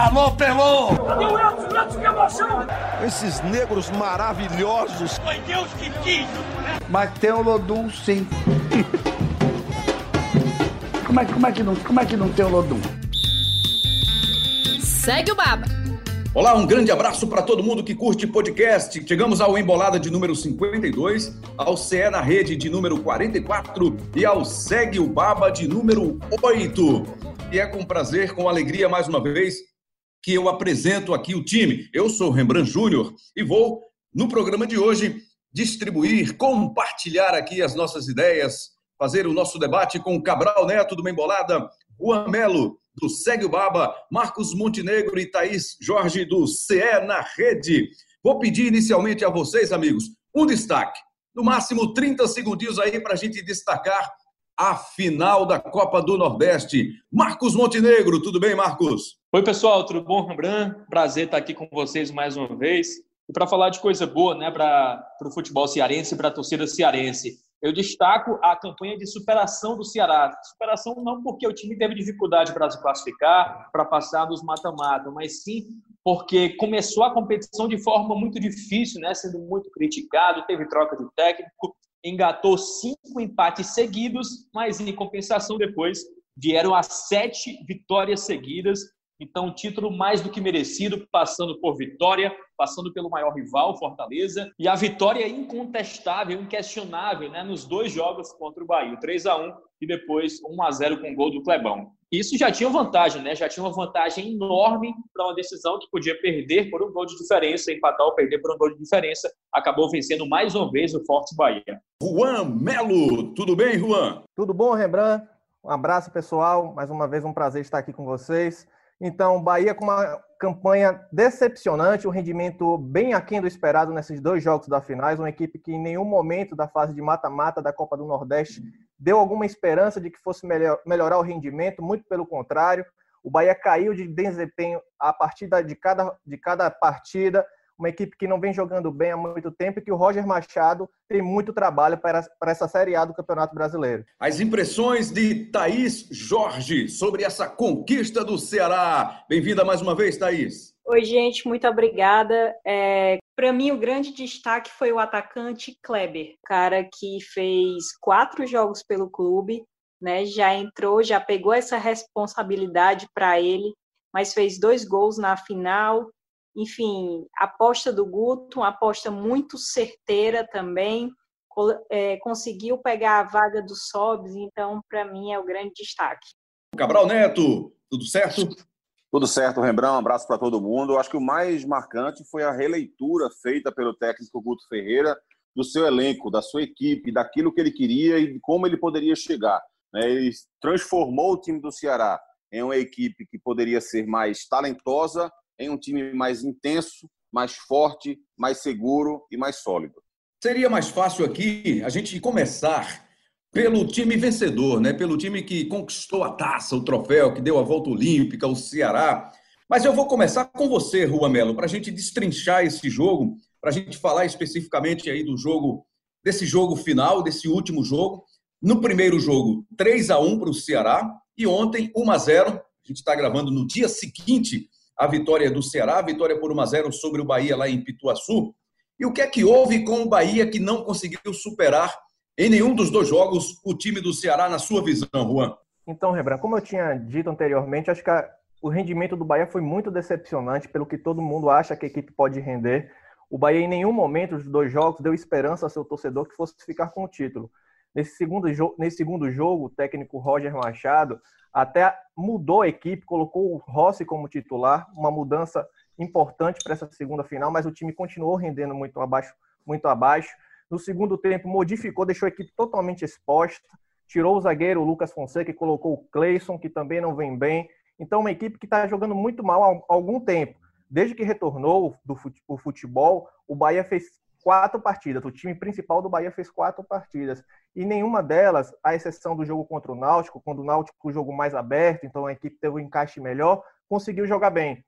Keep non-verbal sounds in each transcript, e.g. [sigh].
Alô, Pelô! Cadê o Edson? O Edson que emoção! Esses negros maravilhosos. Foi Deus que quis! Mas tem o Lodum, sim. [laughs] como, é, como, é que não, como é que não tem o Lodum? Segue o Baba. Olá, um grande abraço para todo mundo que curte podcast. Chegamos ao Embolada de número 52, ao CE na Rede de número 44 e ao Segue o Baba de número 8. E é com prazer, com alegria mais uma vez, que eu apresento aqui o time. Eu sou Rembrandt Júnior e vou, no programa de hoje, distribuir, compartilhar aqui as nossas ideias, fazer o nosso debate com Cabral Neto do Embolada, Juan Melo do Segue o Baba, Marcos Montenegro e Thaís Jorge do CE na Rede. Vou pedir inicialmente a vocês, amigos, um destaque. No máximo 30 segundinhos aí para a gente destacar a final da Copa do Nordeste. Marcos Montenegro, tudo bem, Marcos? Oi, pessoal, tudo bom, Rembrandt? Prazer estar aqui com vocês mais uma vez. E para falar de coisa boa, né, para o futebol cearense e para a torcida cearense eu destaco a campanha de superação do Ceará. Superação não porque o time teve dificuldade para se classificar, para passar dos mata-mata, mas sim porque começou a competição de forma muito difícil, né? sendo muito criticado, teve troca de técnico, engatou cinco empates seguidos, mas em compensação depois vieram as sete vitórias seguidas então, título mais do que merecido, passando por vitória, passando pelo maior rival, Fortaleza, e a vitória incontestável, inquestionável, né, nos dois jogos contra o Bahia, 3 a 1 e depois 1 a 0 com o gol do Clebão. Isso já tinha vantagem, né? Já tinha uma vantagem enorme para uma decisão que podia perder por um gol de diferença, empatar ou perder por um gol de diferença. Acabou vencendo mais uma vez o Forte Bahia. Juan Melo, tudo bem, Juan? Tudo bom, Rembrandt? Um abraço, pessoal. Mais uma vez um prazer estar aqui com vocês. Então, Bahia com uma campanha decepcionante, um rendimento bem aquém do esperado nesses dois jogos da finais, uma equipe que em nenhum momento da fase de mata-mata da Copa do Nordeste deu alguma esperança de que fosse melhor, melhorar o rendimento, muito pelo contrário. O Bahia caiu de desempenho a partir de cada, de cada partida, uma equipe que não vem jogando bem há muito tempo e que o Roger Machado tem muito trabalho para, para essa Série A do Campeonato Brasileiro. As impressões de Thaís Jorge sobre essa conquista do Ceará. Bem-vinda mais uma vez, Thaís. Oi, gente, muito obrigada. É, para mim, o grande destaque foi o atacante Kleber, cara que fez quatro jogos pelo clube, né? Já entrou, já pegou essa responsabilidade para ele, mas fez dois gols na final, enfim, aposta do Guto, uma aposta muito certeira também, é, conseguiu pegar a vaga do Sobs, então, para mim, é o grande destaque. Cabral Neto, tudo certo? Tudo certo, Rembrandt. Um abraço para todo mundo. Eu acho que o mais marcante foi a releitura feita pelo técnico Guto Ferreira do seu elenco, da sua equipe, daquilo que ele queria e como ele poderia chegar. Né? Ele transformou o time do Ceará em uma equipe que poderia ser mais talentosa, em um time mais intenso, mais forte, mais seguro e mais sólido. Seria mais fácil aqui a gente começar pelo time vencedor, né? Pelo time que conquistou a taça, o troféu, que deu a volta olímpica, o Ceará. Mas eu vou começar com você, Rua Melo, para a gente destrinchar esse jogo, para a gente falar especificamente aí do jogo, desse jogo final, desse último jogo. No primeiro jogo, 3 a 1 para o Ceará e ontem 1 a 0. A gente está gravando no dia seguinte a vitória do Ceará, a vitória por 1 a 0 sobre o Bahia lá em Pituaçu. E o que é que houve com o Bahia que não conseguiu superar em nenhum dos dois jogos o time do Ceará, na sua visão, Juan? Então, Rebran, como eu tinha dito anteriormente, acho que a, o rendimento do Bahia foi muito decepcionante pelo que todo mundo acha que a equipe pode render. O Bahia, em nenhum momento dos dois jogos, deu esperança ao seu torcedor que fosse ficar com o título. Nesse segundo, nesse segundo jogo, o técnico Roger Machado até mudou a equipe, colocou o Rossi como titular, uma mudança importante para essa segunda final, mas o time continuou rendendo muito abaixo, muito abaixo. No segundo tempo, modificou, deixou a equipe totalmente exposta, tirou o zagueiro o Lucas Fonseca e colocou o Cleison, que também não vem bem. Então, uma equipe que está jogando muito mal há algum tempo. Desde que retornou do futebol, o Bahia fez quatro partidas. O time principal do Bahia fez quatro partidas. E nenhuma delas, à exceção do jogo contra o Náutico, quando o Náutico o jogo mais aberto, então a equipe teve um encaixe melhor, conseguiu jogar bem.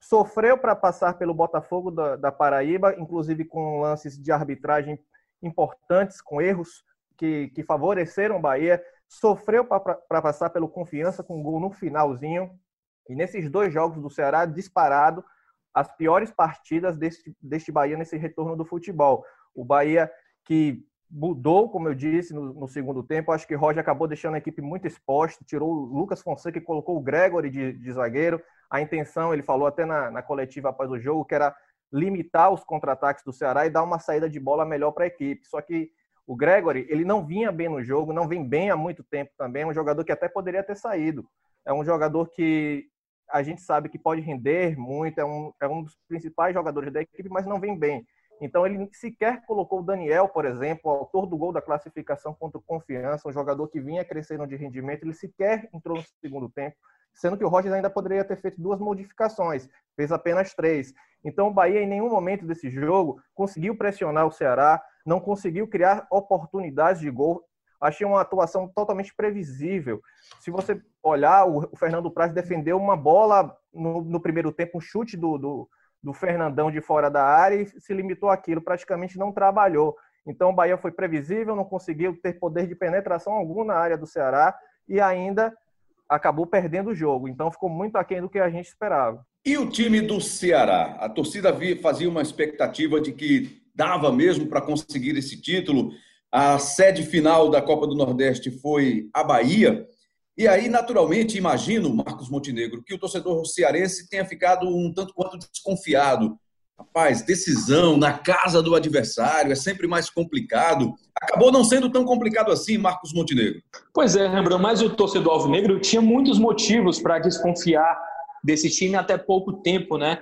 Sofreu para passar pelo Botafogo da, da, Paraíba, inclusive com lances de arbitragem importantes, com erros que, que favoreceram o Bahia. Sofreu para passar pelo Confiança com um gol no finalzinho. E nesses dois jogos do Ceará, disparado, as piores partidas deste, deste Bahia nesse retorno do futebol. O Bahia que mudou, como eu disse, no, no, segundo tempo. Acho que Roger acabou deixando a equipe muito exposta, tirou o Lucas Fonseca e colocou o Gregory de, de zagueiro. A intenção, ele falou até na, na, coletiva após o jogo, que era limitar os contra-ataques do Ceará e dar uma saída de bola melhor para a equipe. Só que o Gregory, ele não vinha bem no jogo, não vem bem há muito tempo também. É um jogador que até poderia ter saído. É um jogador que a gente sabe que pode render muito, é um, é um dos principais jogadores da equipe, mas não vem bem. Então ele sequer colocou o Daniel, por exemplo, autor do gol da classificação contra o Confiança, um jogador que vinha crescendo de rendimento, ele sequer entrou no segundo tempo, sendo que o Roger ainda poderia ter feito duas modificações, fez apenas três. Então o Bahia em nenhum momento desse jogo conseguiu pressionar o Ceará, não conseguiu criar oportunidades de gol. Achei uma atuação totalmente previsível. Se você olhar, o Fernando Praz defendeu uma bola no, no primeiro tempo, um chute do, do do Fernandão de fora da área e se limitou àquilo, praticamente não trabalhou. Então o Bahia foi previsível, não conseguiu ter poder de penetração algum na área do Ceará e ainda acabou perdendo o jogo. Então ficou muito aquém do que a gente esperava. E o time do Ceará? A torcida fazia uma expectativa de que dava mesmo para conseguir esse título. A sede final da Copa do Nordeste foi a Bahia. E aí, naturalmente, imagino, Marcos Montenegro, que o torcedor cearense tenha ficado um tanto quanto desconfiado. Rapaz, decisão na casa do adversário é sempre mais complicado. Acabou não sendo tão complicado assim, Marcos Montenegro. Pois é, Rembrandt, mas o torcedor alvinegro tinha muitos motivos para desconfiar desse time até pouco tempo, né?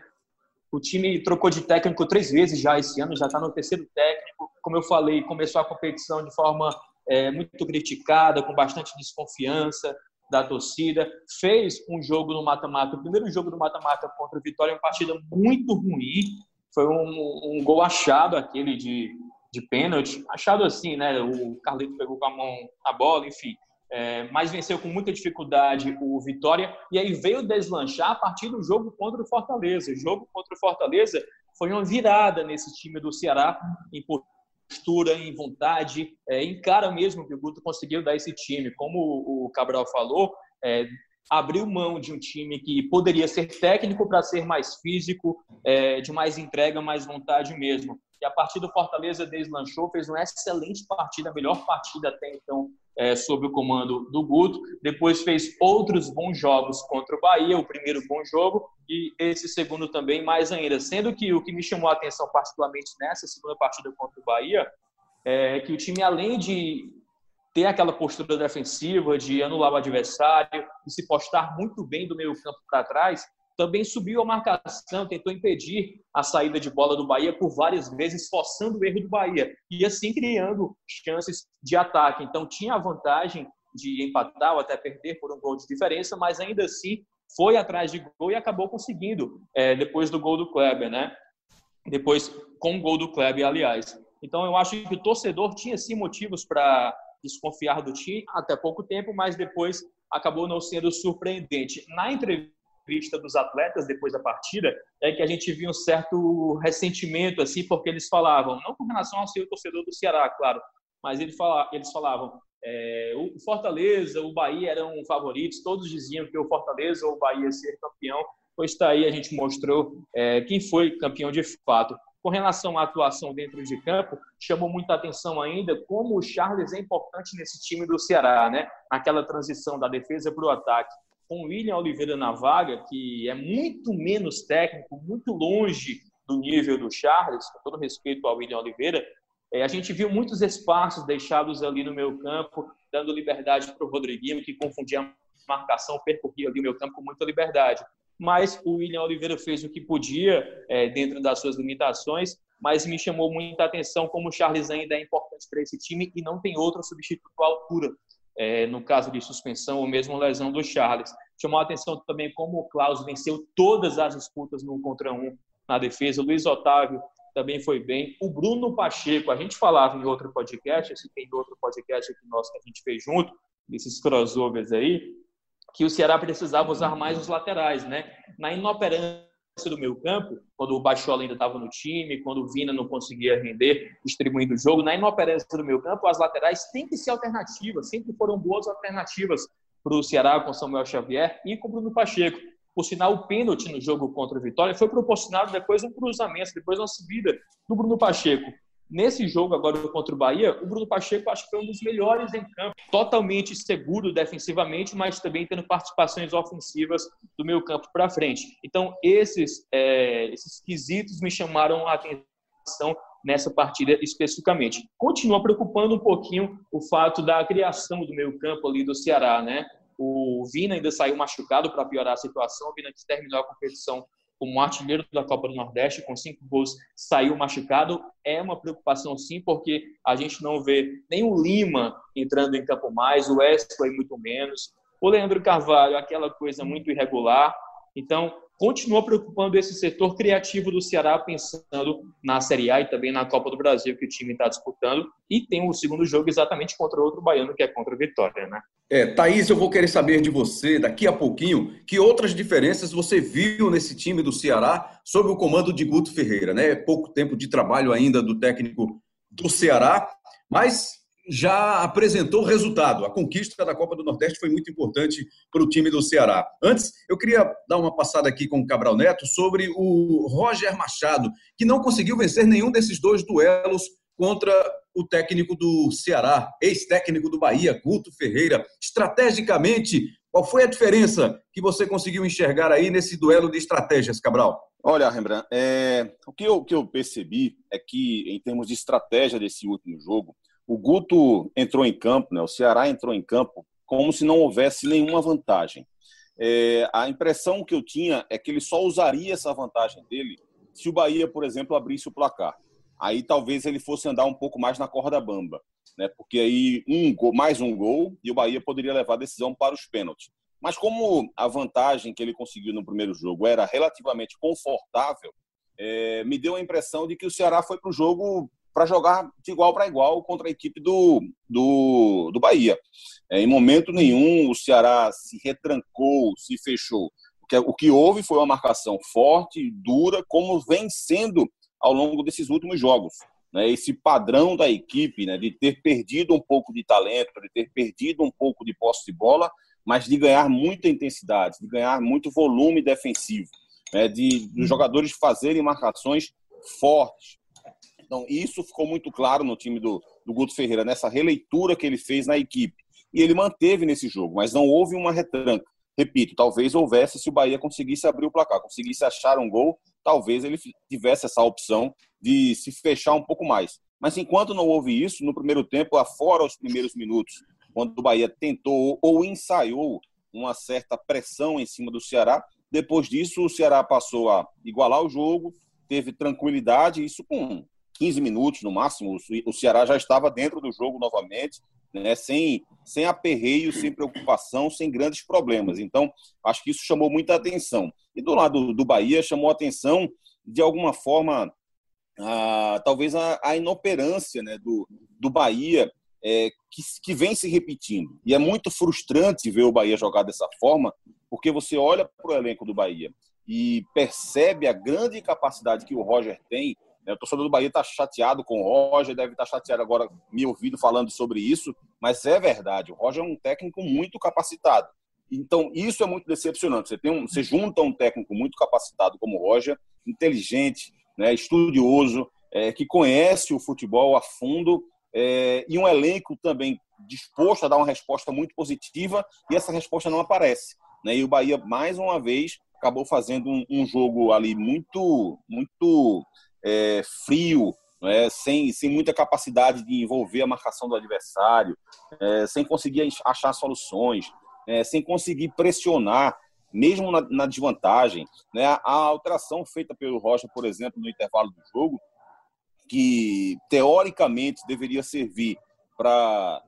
O time trocou de técnico três vezes já esse ano, já está no terceiro técnico. Como eu falei, começou a competição de forma é, muito criticada, com bastante desconfiança da torcida. Fez um jogo no mata-mata, o primeiro jogo do mata-mata contra o Vitória, uma partida muito ruim. Foi um, um gol achado, aquele de, de pênalti. Achado assim, né? O Carlito pegou com a mão a bola, enfim. É, mas venceu com muita dificuldade o Vitória e aí veio deslanchar a partir do jogo contra o Fortaleza. O jogo contra o Fortaleza foi uma virada nesse time do Ceará, postura, em vontade, é, em cara mesmo que o Guto conseguiu dar esse time. Como o Cabral falou, é, abriu mão de um time que poderia ser técnico para ser mais físico, é, de mais entrega, mais vontade mesmo. E a partir do Fortaleza deslanchou, fez uma excelente partida, a melhor partida até então é, sob o comando do Guto. Depois fez outros bons jogos contra o Bahia, o primeiro bom jogo, e esse segundo também mais ainda. Sendo que o que me chamou a atenção particularmente nessa segunda partida contra o Bahia é que o time, além de ter aquela postura defensiva, de anular o adversário, de se postar muito bem do meio campo para trás, também subiu a marcação, tentou impedir a saída de bola do Bahia por várias vezes, forçando o erro do Bahia e assim criando chances de ataque. Então tinha a vantagem de empatar ou até perder por um gol de diferença, mas ainda assim foi atrás de gol e acabou conseguindo é, depois do gol do Kleber, né? Depois com o gol do Kleber, aliás. Então eu acho que o torcedor tinha sim motivos para desconfiar do time até pouco tempo, mas depois acabou não sendo surpreendente. Na entrevista vista dos atletas depois da partida é que a gente viu um certo ressentimento assim porque eles falavam não com relação ao ser torcedor do Ceará claro mas eles falavam, eles falavam é, o Fortaleza o Bahia eram favoritos todos diziam que o Fortaleza ou o Bahia ia ser campeão pois está aí a gente mostrou é, quem foi campeão de fato com relação à atuação dentro de campo, chamou muita atenção ainda como o Charles é importante nesse time do Ceará, né? Naquela transição da defesa para o ataque com o William Oliveira na vaga, que é muito menos técnico, muito longe do nível do Charles, com todo respeito ao William Oliveira, é, a gente viu muitos espaços deixados ali no meu campo, dando liberdade para o Rodriguinho, que confundia a marcação, percorria ali o meu campo com muita liberdade. Mas o William Oliveira fez o que podia é, dentro das suas limitações, mas me chamou muita atenção como o Charles ainda é importante para esse time e não tem outro substituto à altura é, no caso de suspensão ou mesmo lesão do Charles. Chamou a atenção também como o Klaus venceu todas as disputas no contra um na defesa. O Luiz Otávio também foi bem. O Bruno Pacheco, a gente falava em outro podcast, esse tem outro podcast aqui nosso que a gente fez junto, desses crossovers aí, que o Ceará precisava usar mais os laterais, né? Na inoperância do meu campo, quando o Bachola ainda estava no time, quando o Vina não conseguia render distribuindo o jogo, na inoperância do meu campo, as laterais têm que ser alternativas, sempre foram boas alternativas para o Ceará com Samuel Xavier e com o Bruno Pacheco. Por sinal, o pênalti no jogo contra o Vitória foi proporcionado depois de um cruzamento, depois de uma subida do Bruno Pacheco. Nesse jogo agora contra o Bahia, o Bruno Pacheco acho que foi um dos melhores em campo, totalmente seguro defensivamente, mas também tendo participações ofensivas do meio campo para frente. Então, esses, é, esses quesitos me chamaram a atenção nessa partida especificamente. Continua preocupando um pouquinho o fato da criação do meio campo ali do Ceará, né? O Vina ainda saiu machucado para piorar a situação. O Vina terminou a competição como artilheiro da Copa do Nordeste, com cinco gols, saiu machucado. É uma preocupação, sim, porque a gente não vê nem o Lima entrando em campo mais, o Wesley muito menos. O Leandro Carvalho, aquela coisa muito irregular. Então, continua preocupando esse setor criativo do Ceará, pensando na Série A e também na Copa do Brasil que o time está disputando. E tem o segundo jogo exatamente contra outro baiano, que é contra a Vitória, né? É, Thaís, eu vou querer saber de você daqui a pouquinho que outras diferenças você viu nesse time do Ceará sob o comando de Guto Ferreira, né? Pouco tempo de trabalho ainda do técnico do Ceará, mas já apresentou resultado. A conquista da Copa do Nordeste foi muito importante para o time do Ceará. Antes, eu queria dar uma passada aqui com o Cabral Neto sobre o Roger Machado, que não conseguiu vencer nenhum desses dois duelos contra o técnico do Ceará, ex-técnico do Bahia, Guto Ferreira. Estrategicamente, qual foi a diferença que você conseguiu enxergar aí nesse duelo de estratégias, Cabral? Olha, Rembrandt, é... o que eu, que eu percebi é que, em termos de estratégia desse último jogo, o Guto entrou em campo, né? o Ceará entrou em campo como se não houvesse nenhuma vantagem. É, a impressão que eu tinha é que ele só usaria essa vantagem dele se o Bahia, por exemplo, abrisse o placar. Aí talvez ele fosse andar um pouco mais na corda bamba, né? porque aí um gol, mais um gol e o Bahia poderia levar a decisão para os pênaltis. Mas como a vantagem que ele conseguiu no primeiro jogo era relativamente confortável, é, me deu a impressão de que o Ceará foi para o jogo para jogar de igual para igual contra a equipe do, do, do Bahia. É, em momento nenhum o Ceará se retrancou, se fechou. O que, o que houve foi uma marcação forte, dura, como vem sendo ao longo desses últimos jogos. Né? Esse padrão da equipe né? de ter perdido um pouco de talento, de ter perdido um pouco de posse de bola, mas de ganhar muita intensidade, de ganhar muito volume defensivo, né? de, de jogadores fazerem marcações fortes, então, isso ficou muito claro no time do, do Guto Ferreira, nessa releitura que ele fez na equipe. E ele manteve nesse jogo, mas não houve uma retranca. Repito, talvez houvesse se o Bahia conseguisse abrir o placar, conseguisse achar um gol, talvez ele tivesse essa opção de se fechar um pouco mais. Mas enquanto não houve isso, no primeiro tempo, afora os primeiros minutos, quando o Bahia tentou ou ensaiou uma certa pressão em cima do Ceará, depois disso o Ceará passou a igualar o jogo, teve tranquilidade, isso com 15 minutos no máximo, o Ceará já estava dentro do jogo novamente, né, sem, sem aperreio, sem preocupação, sem grandes problemas. Então, acho que isso chamou muita atenção. E do lado do Bahia, chamou atenção, de alguma forma, a, talvez a, a inoperância né, do, do Bahia, é, que, que vem se repetindo. E é muito frustrante ver o Bahia jogar dessa forma, porque você olha para o elenco do Bahia e percebe a grande capacidade que o Roger tem o torcedor do Bahia está chateado com o Roger, deve estar tá chateado agora me ouvindo falando sobre isso, mas é verdade. O Roger é um técnico muito capacitado. Então, isso é muito decepcionante. Você, tem um, você junta um técnico muito capacitado como o Roger, inteligente, né, estudioso, é, que conhece o futebol a fundo, é, e um elenco também disposto a dar uma resposta muito positiva, e essa resposta não aparece. Né? E o Bahia, mais uma vez, acabou fazendo um, um jogo ali muito, muito é, frio, é, sem, sem muita capacidade de envolver a marcação do adversário, é, sem conseguir achar soluções, é, sem conseguir pressionar, mesmo na, na desvantagem. Né? A alteração feita pelo Rocha, por exemplo, no intervalo do jogo, que teoricamente deveria servir para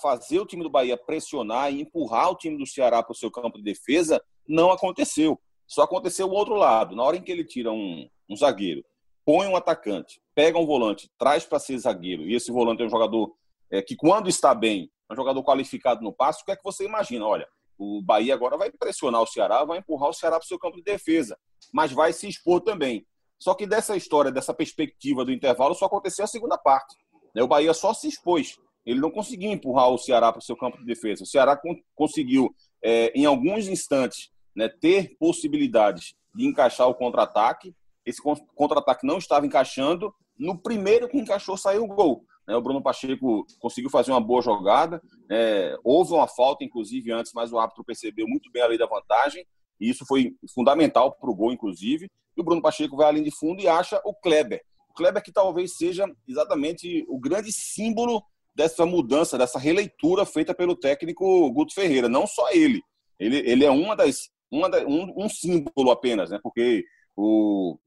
fazer o time do Bahia pressionar e empurrar o time do Ceará para o seu campo de defesa, não aconteceu. Só aconteceu o outro lado. Na hora em que ele tira um, um zagueiro põe um atacante, pega um volante, traz para ser zagueiro, e esse volante é um jogador é, que, quando está bem, é um jogador qualificado no passe, o que é que você imagina? Olha, o Bahia agora vai pressionar o Ceará, vai empurrar o Ceará para o seu campo de defesa, mas vai se expor também. Só que dessa história, dessa perspectiva do intervalo, só aconteceu a segunda parte. Né? O Bahia só se expôs. Ele não conseguiu empurrar o Ceará para o seu campo de defesa. O Ceará conseguiu, é, em alguns instantes, né, ter possibilidades de encaixar o contra-ataque. Esse contra-ataque não estava encaixando. No primeiro que encaixou, saiu o gol. Né? O Bruno Pacheco conseguiu fazer uma boa jogada. É, houve uma falta, inclusive, antes, mas o árbitro percebeu muito bem a lei da vantagem. E isso foi fundamental para o gol, inclusive. E o Bruno Pacheco vai além de fundo e acha o Kleber. O Kleber que talvez seja exatamente o grande símbolo dessa mudança, dessa releitura feita pelo técnico Guto Ferreira. Não só ele. Ele, ele é uma das, uma da, um, um símbolo apenas, né? Porque o,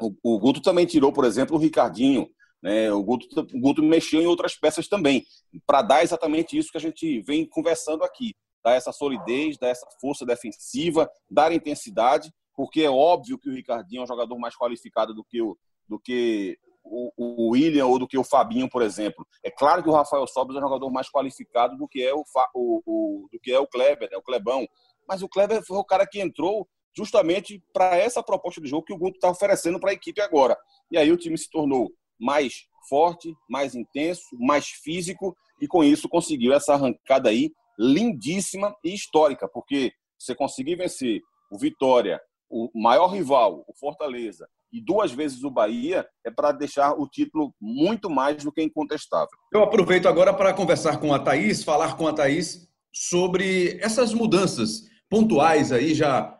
o, o, Guto também tirou, por exemplo, o Ricardinho. Né? O, Guto, o Guto mexeu em outras peças também, para dar exatamente isso que a gente vem conversando aqui. Dar essa solidez, dar essa força defensiva, dar intensidade, porque é óbvio que o Ricardinho é um jogador mais qualificado do que o, do que o, William ou do que o Fabinho, por exemplo. É claro que o Rafael Sobres é um jogador mais qualificado do que é o, o, o do que é o Kleber, né? o Clebão. Mas o Kleber foi o cara que entrou justamente para essa proposta de jogo que o Guto está oferecendo para a equipe agora. E aí o time se tornou mais forte, mais intenso, mais físico e com isso conseguiu essa arrancada aí lindíssima e histórica, porque você conseguir vencer o Vitória, o maior rival, o Fortaleza, e duas vezes o Bahia é para deixar o título muito mais do que incontestável. Eu aproveito agora para conversar com a Thaís, falar com a Thaís sobre essas mudanças pontuais aí já,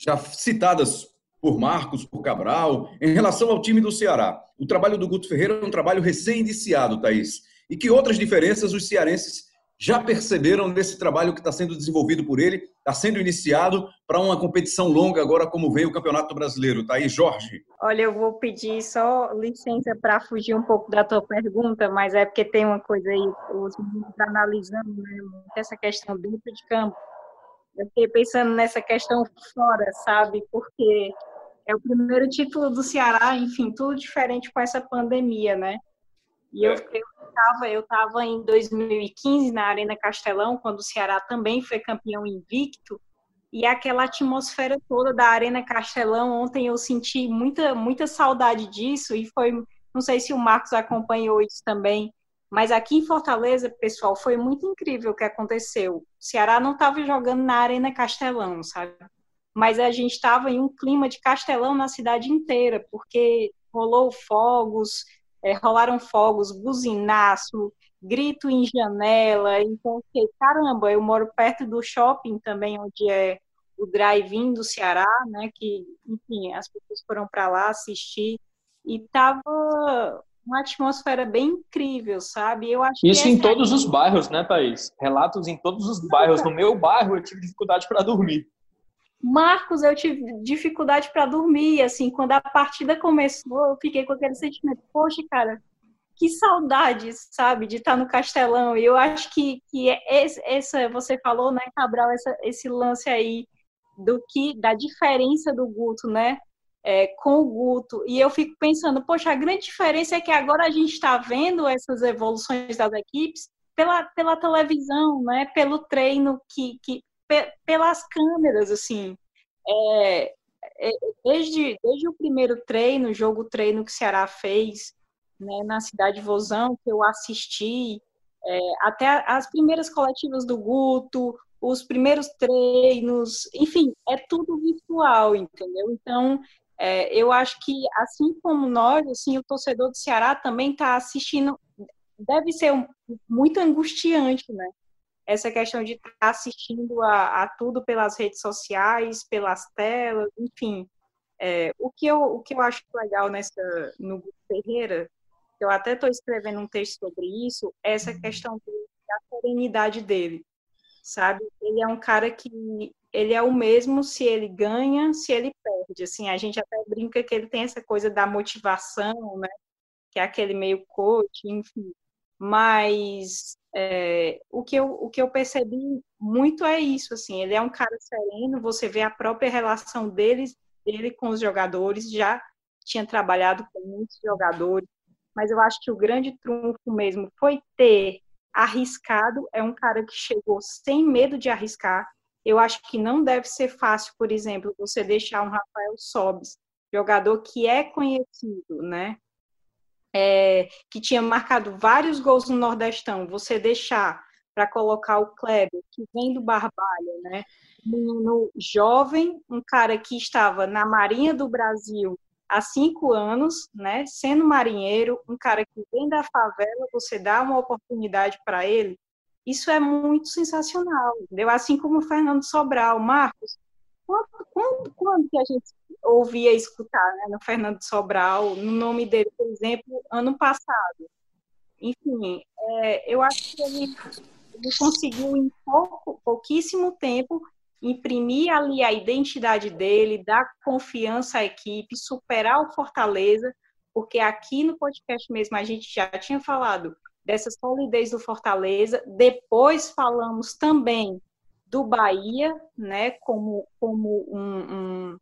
já citadas por Marcos, por Cabral, em relação ao time do Ceará. O trabalho do Guto Ferreira é um trabalho recém-iniciado, Thaís. E que outras diferenças os cearenses já perceberam nesse trabalho que está sendo desenvolvido por ele, está sendo iniciado para uma competição longa agora, como veio o Campeonato Brasileiro. Tá aí, Jorge? Olha, eu vou pedir só licença para fugir um pouco da tua pergunta, mas é porque tem uma coisa aí, os meninos analisando né, essa questão dentro de campo. Eu fiquei pensando nessa questão fora, sabe? Porque é o primeiro título do Ceará, enfim, tudo diferente com essa pandemia, né? E eu, eu estava eu tava em 2015 na Arena Castelão, quando o Ceará também foi campeão invicto, e aquela atmosfera toda da Arena Castelão, ontem eu senti muita, muita saudade disso, e foi, não sei se o Marcos acompanhou isso também, mas aqui em Fortaleza, pessoal, foi muito incrível o que aconteceu. O Ceará não estava jogando na Arena Castelão, sabe? Mas a gente estava em um clima de Castelão na cidade inteira, porque rolou fogos, é, rolaram fogos, buzinaço, grito em janela. Então, fiquei, caramba, eu moro perto do shopping também, onde é o drive-in do Ceará, né? Que, enfim, as pessoas foram para lá assistir e tava uma atmosfera bem incrível, sabe? Eu acho Isso em todos os bairros, né, Thaís? Relatos em todos os bairros. No meu bairro eu tive dificuldade para dormir. Marcos, eu tive dificuldade para dormir, assim, quando a partida começou, eu fiquei com aquele sentimento, poxa, cara, que saudade, sabe, de estar no Castelão. E eu acho que, que é essa, você falou, né, Cabral, essa, esse lance aí do que, da diferença do Guto, né, é, com o Guto. E eu fico pensando, poxa, a grande diferença é que agora a gente está vendo essas evoluções das equipes pela, pela televisão, né, pelo treino que, que pelas câmeras, assim. É, é, desde, desde o primeiro treino, jogo treino que o Ceará fez né, na cidade de Vozão, que eu assisti, é, até as primeiras coletivas do Guto, os primeiros treinos, enfim, é tudo virtual, entendeu? Então, é, eu acho que, assim como nós, assim, o torcedor do Ceará também está assistindo, deve ser um, muito angustiante, né? essa questão de estar tá assistindo a, a, tudo pelas redes sociais, pelas telas, enfim. É, o, que eu, o que eu acho legal nessa, no Ferreira, eu até estou escrevendo um texto sobre isso, é essa questão da serenidade dele, sabe? Ele é um cara que ele é o mesmo se ele ganha, se ele perde. Assim, a gente até brinca que ele tem essa coisa da motivação, né? Que é aquele meio coach, enfim. Mas é, o, que eu, o que eu percebi muito é isso, assim, ele é um cara sereno, você vê a própria relação dele, dele com os jogadores, já tinha trabalhado com muitos jogadores, mas eu acho que o grande trunfo mesmo foi ter arriscado, é um cara que chegou sem medo de arriscar, eu acho que não deve ser fácil, por exemplo, você deixar um Rafael Sobes, jogador que é conhecido, né, é, que tinha marcado vários gols no Nordestão, você deixar para colocar o Kleber, que vem do Barbalha, né? menino jovem, um cara que estava na Marinha do Brasil há cinco anos, né, sendo marinheiro, um cara que vem da favela, você dá uma oportunidade para ele, isso é muito sensacional, entendeu? Assim como o Fernando Sobral, Marcos, quando, quando, quando que a gente ouvia escutar né, no Fernando Sobral, no nome dele, por exemplo, ano passado? Enfim, é, eu acho que ele, ele conseguiu em pouco, pouquíssimo tempo imprimir ali a identidade dele, dar confiança à equipe, superar o Fortaleza, porque aqui no podcast mesmo a gente já tinha falado dessa solidez do Fortaleza, depois falamos também do Bahia, né, como, como um, um,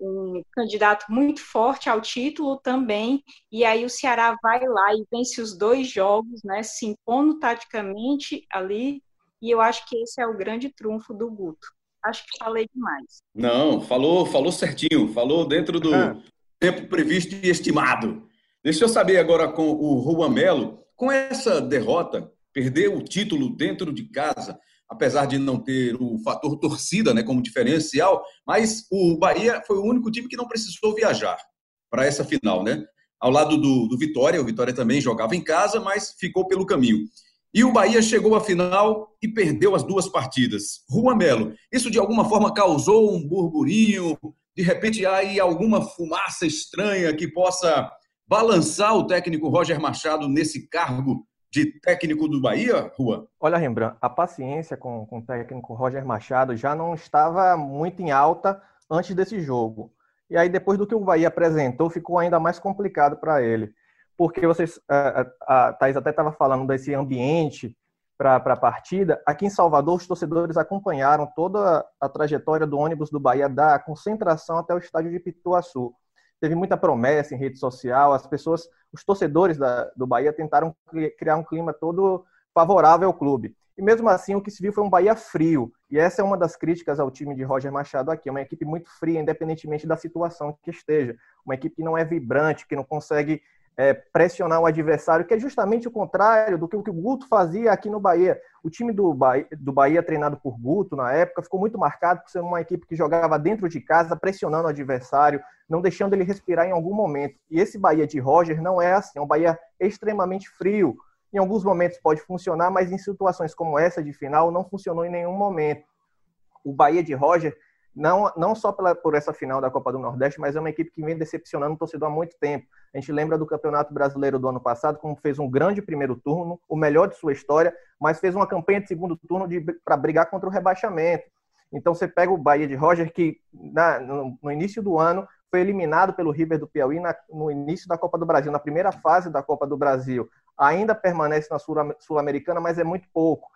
um candidato muito forte ao título também, e aí o Ceará vai lá e vence os dois jogos, né, se impondo taticamente ali, e eu acho que esse é o grande trunfo do Guto. Acho que falei demais. Não, falou, falou certinho, falou dentro do ah. tempo previsto e estimado. Deixa eu saber agora com o Juan Melo, com essa derrota, perder o título dentro de casa, apesar de não ter o fator torcida né, como diferencial, mas o Bahia foi o único time que não precisou viajar para essa final, né? Ao lado do, do Vitória, o Vitória também jogava em casa, mas ficou pelo caminho. E o Bahia chegou à final e perdeu as duas partidas. Rua Melo, isso de alguma forma causou um burburinho? De repente há aí alguma fumaça estranha que possa balançar o técnico Roger Machado nesse cargo de técnico do Bahia, Rua? Olha, Rembrandt, a paciência com, com o técnico Roger Machado já não estava muito em alta antes desse jogo. E aí, depois do que o Bahia apresentou, ficou ainda mais complicado para ele porque vocês, a, a, Thais até estava falando desse ambiente para a partida. Aqui em Salvador, os torcedores acompanharam toda a trajetória do ônibus do Bahia da concentração até o estádio de Pituaçu. Teve muita promessa em rede social, as pessoas, os torcedores da, do Bahia tentaram criar um clima todo favorável ao clube. E mesmo assim, o que se viu foi um Bahia frio. E essa é uma das críticas ao time de Roger Machado aqui. É uma equipe muito fria, independentemente da situação que esteja. Uma equipe que não é vibrante, que não consegue é, pressionar o adversário, que é justamente o contrário do que o, Guto fazia aqui no Bahia. O time do Bahia, do Bahia, treinado por Guto, na época, ficou muito marcado por ser uma equipe que jogava dentro de casa, pressionando o adversário, não deixando ele respirar em algum momento. E esse Bahia de Roger não é assim, é um Bahia extremamente frio. Em alguns momentos pode funcionar, mas em situações como essa de final, não funcionou em nenhum momento. O Bahia de Roger não, não só pela, por essa final da Copa do Nordeste, mas é uma equipe que vem decepcionando o torcedor há muito tempo. A gente lembra do Campeonato Brasileiro do ano passado, como fez um grande primeiro turno, o melhor de sua história, mas fez uma campanha de segundo turno para brigar contra o rebaixamento. Então você pega o Bahia de Roger, que na, no, no, início do ano foi eliminado pelo River do Piauí na, no início da Copa do Brasil, na primeira fase da Copa do Brasil. Ainda permanece na Sul-Americana, mas é muito pouco.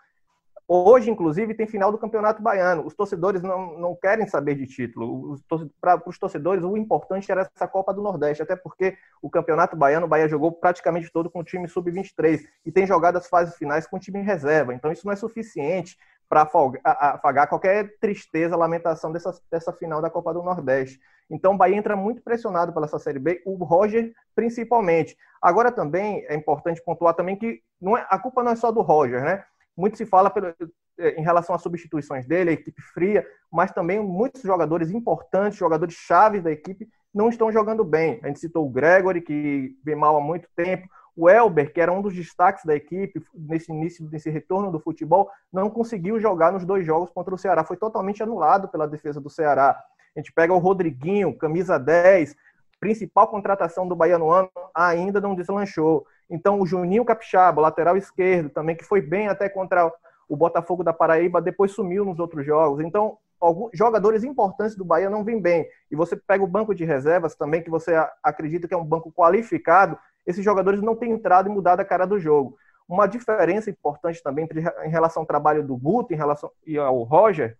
Hoje, inclusive, tem final do Campeonato Baiano. Os torcedores não, não querem saber de título. Para os torcedores, o importante era essa Copa do Nordeste, até porque o Campeonato Baiano, o Bahia jogou praticamente todo com o time sub-23 e tem jogado as fases finais com o time reserva. Então, isso não é suficiente para afagar qualquer tristeza, lamentação dessa, dessa final da Copa do Nordeste. Então, o Bahia entra muito pressionado pela essa Série B, o Roger principalmente. Agora, também é importante pontuar também que não é, a culpa não é só do Roger, né? Muito se fala pelo, eh, em relação às substituições dele, a equipe fria, mas também muitos jogadores importantes, jogadores chaves da equipe, não estão jogando bem. A gente citou o Gregory, que vem mal há muito tempo, o Elber, que era um dos destaques da equipe nesse início, nesse retorno do futebol, não conseguiu jogar nos dois jogos contra o Ceará. Foi totalmente anulado pela defesa do Ceará. A gente pega o Rodriguinho, camisa 10, principal contratação do Bahia no ano, ainda não deslanchou. Então, o Juninho Capixaba, lateral esquerdo, também que foi bem até contra o Botafogo da Paraíba, depois sumiu nos outros jogos. Então, alguns jogadores importantes do Bahia não vêm bem. E você pega o banco de reservas também, que você acredita que é um banco qualificado, esses jogadores não têm entrado e mudado a cara do jogo. Uma diferença importante também em relação ao trabalho do Guto em relação e ao Roger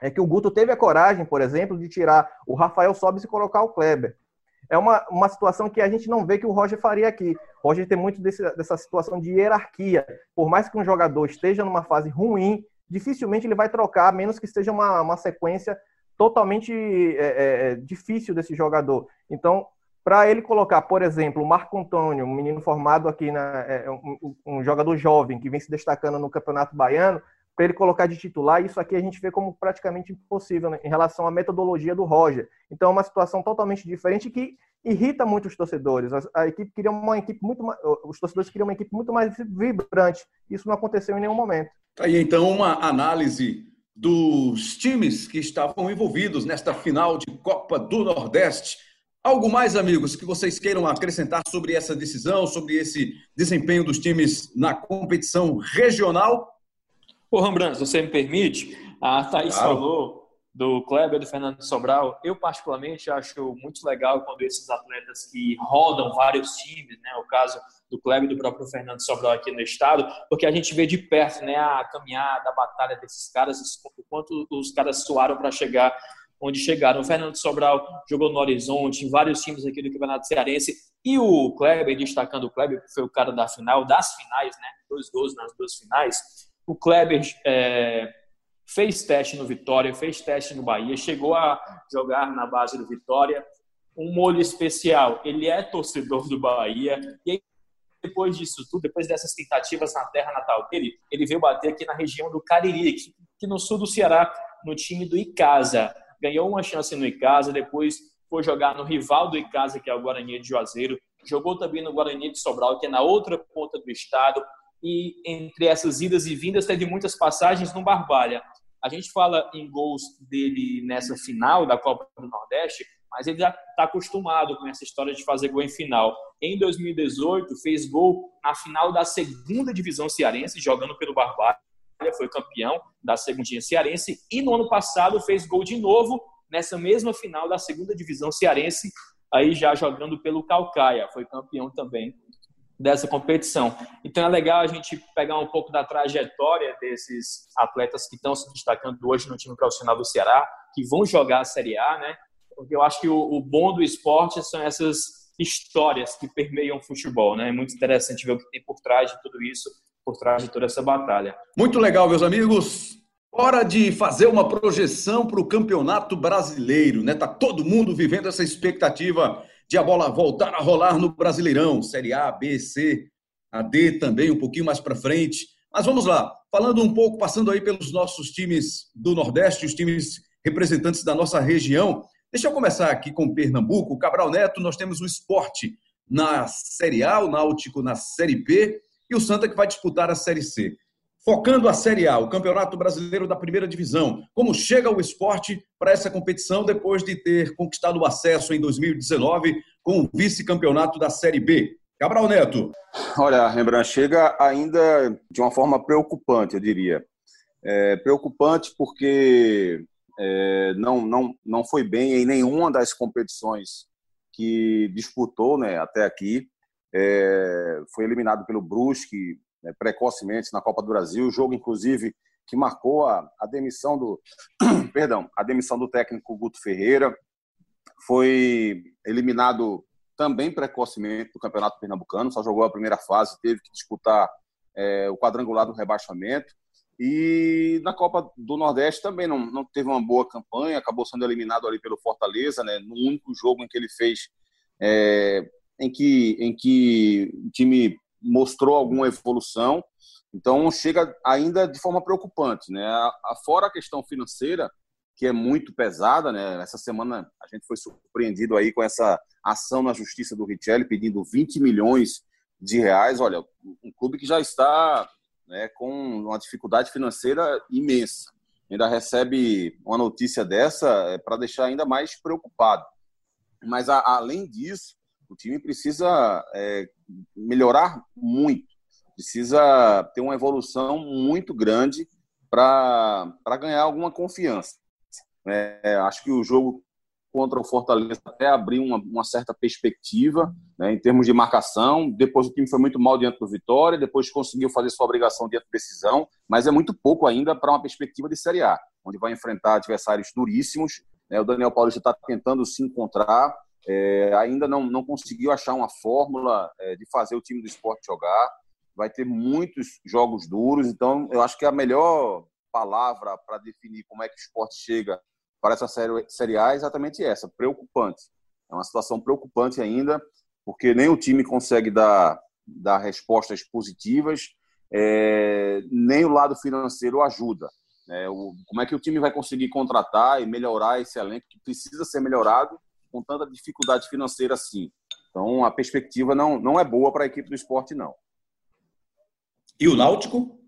é que o Guto teve a coragem, por exemplo, de tirar o Rafael Sobis e colocar o Kleber é uma, uma situação que a gente não vê que o Roger faria aqui. O Roger tem muito desse, dessa situação de hierarquia. Por mais que um jogador esteja numa fase ruim, dificilmente ele vai trocar, a menos que esteja uma, uma sequência totalmente é, é difícil desse jogador. Então, para ele colocar, por exemplo, o Marco Antônio, um menino formado aqui, na, é, um, um, jogador jovem que vem se destacando no Campeonato Baiano, para ele colocar de titular, isso aqui a gente vê como praticamente impossível né, em relação à metodologia do Roger. Então é uma situação totalmente diferente que irrita muito os torcedores. A, a equipe queria uma equipe muito mais, os torcedores queriam uma equipe muito mais vibrante. Isso não aconteceu em nenhum momento. Tá aí então uma análise dos times que estavam envolvidos nesta final de Copa do Nordeste. Algo mais, amigos, que vocês queiram acrescentar sobre essa decisão, sobre esse desempenho dos times na competição regional? Ô, Rembrandt, se você me permite, a Thaís claro. falou do Kleber do Fernando Sobral. Eu, particularmente, acho muito legal quando esses atletas que rodam vários times, né, o caso do Kleber e do próprio Fernando Sobral aqui no estado, porque a gente vê de perto né, a caminhada, a batalha desses caras, o quanto os caras suaram para chegar onde chegaram. O Fernando Sobral jogou no Horizonte, em vários times aqui do Campeonato Cearense, e o Kleber, destacando o Kleber, que foi o cara da final, das finais, né, dois gols nas duas finais. O Kleber é, fez teste no Vitória, fez teste no Bahia, chegou a jogar na base do Vitória, um molho especial. Ele é torcedor do Bahia e depois disso tudo, depois dessas tentativas na terra natal dele, ele veio bater aqui na região do Cariri, que no sul do Ceará, no time do Icasa. Ganhou uma chance no Icasa, depois foi jogar no rival do Icasa, que é o Guarani de Juazeiro. Jogou também no Guarani de Sobral, que é na outra ponta do estado. E entre essas idas e vindas, teve muitas passagens no Barbalha. A gente fala em gols dele nessa final da Copa do Nordeste, mas ele já está acostumado com essa história de fazer gol em final. Em 2018, fez gol na final da segunda divisão cearense, jogando pelo Barbalha, foi campeão da segundinha cearense, e no ano passado fez gol de novo nessa mesma final da segunda divisão cearense, aí já jogando pelo Calcaia, foi campeão também dessa competição. Então é legal a gente pegar um pouco da trajetória desses atletas que estão se destacando hoje no time profissional do Ceará, que vão jogar a Série A, né? porque eu acho que o, o, bom do esporte são essas histórias que permeiam o futebol, né? É muito interessante ver o que tem por trás de tudo isso, por trás de toda essa batalha. Muito legal, meus amigos. Hora de fazer uma projeção para o Campeonato Brasileiro, né? Tá todo mundo vivendo essa expectativa de a bola voltar a rolar no Brasileirão, Série A, B, C, a D também um pouquinho mais para frente. Mas vamos lá, falando um pouco, passando aí pelos nossos times do Nordeste, os times representantes da nossa região. Deixa eu começar aqui com Pernambuco. Cabral Neto, nós temos o esporte na Série A, o Náutico na Série B e o Santa que vai disputar a Série C. Focando a Série A, o Campeonato Brasileiro da Primeira Divisão. Como chega o esporte para essa competição depois de ter conquistado o acesso em 2019 com o vice-campeonato da Série B? Cabral Neto. Olha, Rembrandt, chega ainda de uma forma preocupante, eu diria. É, preocupante porque é, não, não, não foi bem em nenhuma das competições que disputou né, até aqui. É, foi eliminado pelo Brusque né, precocemente na Copa do Brasil, jogo inclusive que marcou a, a demissão do [clears throat] perdão, a demissão do técnico Guto Ferreira. Foi eliminado também precocemente do Campeonato Pernambucano, só jogou a primeira fase, teve que disputar é, o quadrangular do rebaixamento. E na Copa do Nordeste também não, não teve uma boa campanha, acabou sendo eliminado ali pelo Fortaleza, né, no único jogo em que ele fez, é, em, que, em que o time mostrou alguma evolução. Então chega ainda de forma preocupante. Né? Fora a questão financeira, que é muito pesada, né? essa semana a gente foi surpreendido aí com essa ação na justiça do Richelli pedindo 20 milhões de reais. Olha, um clube que já está né, com uma dificuldade financeira imensa. Ainda recebe uma notícia dessa é, para deixar ainda mais preocupado. Mas, a, além disso, o time precisa é, melhorar muito, precisa ter uma evolução muito grande para ganhar alguma confiança. É, acho que o jogo contra o Fortaleza até abriu uma, uma certa perspectiva né, em termos de marcação. Depois o time foi muito mal diante do Vitória, depois conseguiu fazer sua obrigação diante da decisão, mas é muito pouco ainda para uma perspectiva de Série A, onde vai enfrentar adversários duríssimos. Né, o Daniel Paulista está tentando se encontrar, é, ainda não, não conseguiu achar uma fórmula é, de fazer o time do esporte jogar. Vai ter muitos jogos duros, então eu acho que a melhor palavra para definir como é que o esporte chega para essa série, série A é exatamente essa, preocupante. É uma situação preocupante ainda, porque nem o time consegue dar, dar respostas positivas, é, nem o lado financeiro ajuda. É, o, como é que o time vai conseguir contratar e melhorar esse elenco que precisa ser melhorado com tanta dificuldade financeira assim? Então, a perspectiva não, não é boa para a equipe do esporte, não. E o Náutico?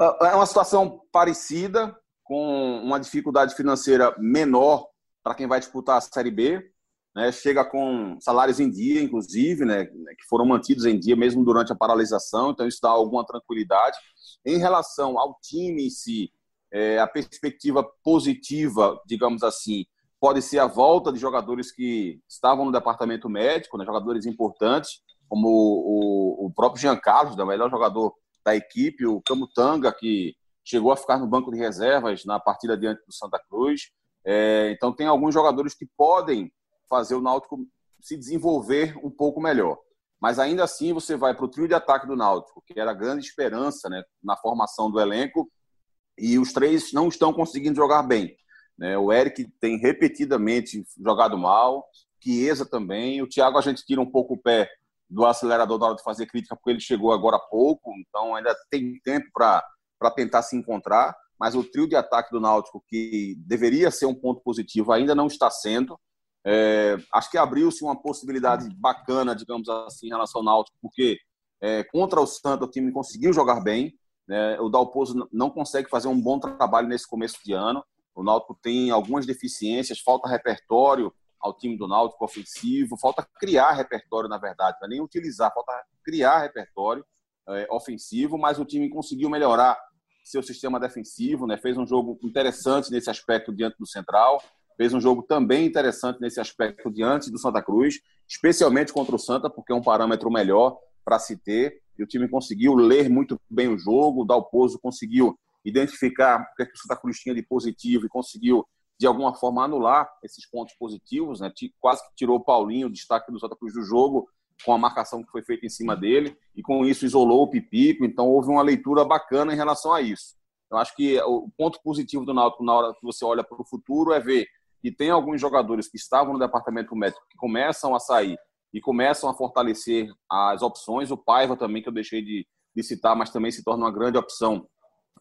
É, é uma situação parecida, com uma dificuldade financeira menor para quem vai disputar a Série B. Né? Chega com salários em dia, inclusive, né? que foram mantidos em dia mesmo durante a paralisação, então isso dá alguma tranquilidade. Em relação ao time em si, é, a perspectiva positiva, digamos assim, pode ser a volta de jogadores que estavam no departamento médico, né? jogadores importantes, como o, o próprio Jean Carlos, né? o melhor jogador da equipe, o Camutanga, que chegou a ficar no banco de reservas na partida diante do Santa Cruz. É, então, tem alguns jogadores que podem fazer o Náutico se desenvolver um pouco melhor. Mas ainda assim, você vai para o trio de ataque do Náutico, que era a grande esperança né, na formação do elenco, e os três não estão conseguindo jogar bem. Né? O Eric tem repetidamente jogado mal, Chiesa também. O Thiago a gente tira um pouco o pé do acelerador na hora de fazer crítica, porque ele chegou agora há pouco, então ainda tem tempo para tentar se encontrar. Mas o trio de ataque do Náutico, que deveria ser um ponto positivo, ainda não está sendo. É, acho que abriu-se uma possibilidade bacana, digamos assim, em relação ao Náutico, porque é, contra o Santa o time conseguiu jogar bem. Né? O Dalpozo não consegue fazer um bom trabalho nesse começo de ano. O Náutico tem algumas deficiências, falta repertório ao time do Náutico ofensivo, falta criar repertório, na verdade, não é nem utilizar, falta criar repertório é, ofensivo, mas o time conseguiu melhorar seu sistema defensivo, né? fez um jogo interessante nesse aspecto diante do Central, fez um jogo também interessante nesse aspecto diante do Santa Cruz, especialmente contra o Santa, porque é um parâmetro melhor para se ter, e o time conseguiu ler muito bem o jogo, o Dalpozo conseguiu identificar o que, é que o Santa Cruz tinha de positivo e conseguiu de alguma forma anular esses pontos positivos, né? Quase que tirou o Paulinho, o destaque do Santa Cruz do jogo, com a marcação que foi feita em cima dele, e com isso isolou o Pipico, então houve uma leitura bacana em relação a isso. Eu acho que o ponto positivo do Náutico na hora que você olha para o futuro é ver que tem alguns jogadores que estavam no departamento médico que começam a sair e começam a fortalecer as opções. O Paiva também, que eu deixei de, de citar, mas também se torna uma grande opção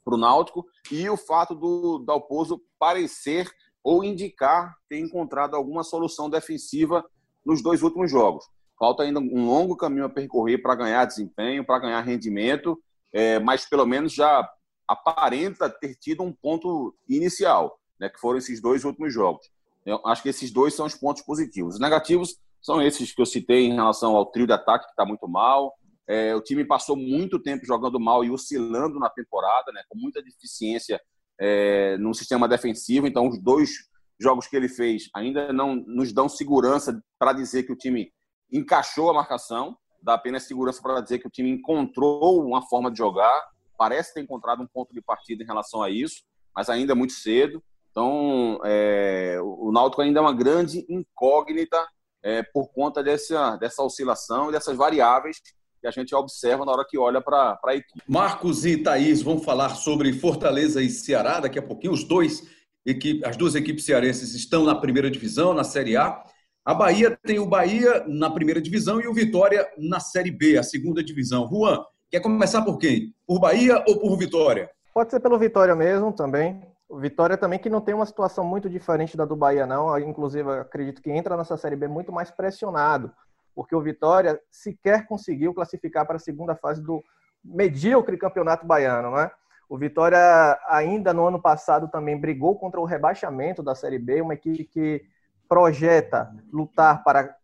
para o Náutico. E o fato do Dalpozo parecer ou indicar ter encontrado alguma solução defensiva nos dois últimos jogos. Falta ainda um longo caminho a percorrer para ganhar desempenho, para ganhar rendimento, é, mas pelo menos já aparenta ter tido um ponto inicial, né, que foram esses dois últimos jogos. Eu acho que esses dois são os pontos positivos. Os negativos são esses que eu citei em relação ao trio de ataque, que está muito mal. É, o time passou muito tempo jogando mal e oscilando na temporada, né, com muita deficiência é, no sistema defensivo. Então, os dois jogos que ele fez ainda não nos dão segurança para dizer que o time encaixou a marcação, dá apenas segurança para dizer que o time encontrou uma forma de jogar, parece ter encontrado um ponto de partida em relação a isso, mas ainda é muito cedo. Então, é, o Náutico ainda é uma grande incógnita é, por conta dessa, dessa oscilação e dessas variáveis que a gente observa na hora que olha para a equipe. Marcos e Thaís vão falar sobre Fortaleza e Ceará daqui a pouquinho. Os dois equipe, as duas equipes cearenses estão na primeira divisão, na Série A. A Bahia tem o Bahia na primeira divisão e o Vitória na Série B, a segunda divisão. Juan, quer começar por quem? Por Bahia ou por Vitória? Pode ser pelo Vitória mesmo também. Vitória também que não tem uma situação muito diferente da do Bahia, não. Inclusive, acredito que entra nessa Série B muito mais pressionado porque o Vitória sequer conseguiu classificar para a segunda fase do medíocre campeonato baiano, né? O Vitória ainda no ano passado também brigou contra o rebaixamento da Série B, uma equipe que projeta lutar para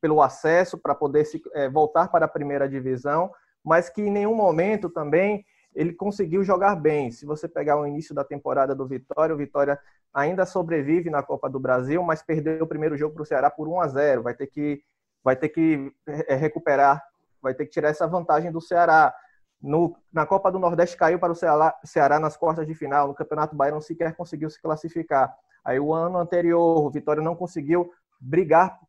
pelo acesso para poder se, é, voltar para a primeira divisão, mas que em nenhum momento também ele conseguiu jogar bem. Se você pegar o início da temporada do Vitória, o Vitória ainda sobrevive na Copa do Brasil, mas perdeu o primeiro jogo para o Ceará por 1 a 0. Vai ter que vai ter que é, recuperar, vai ter que tirar essa vantagem do Ceará. No, na Copa do Nordeste caiu para o Ceará, Ceará nas quartas de final, no Campeonato Baiano sequer conseguiu se classificar. Aí o ano anterior, o Vitória não conseguiu brigar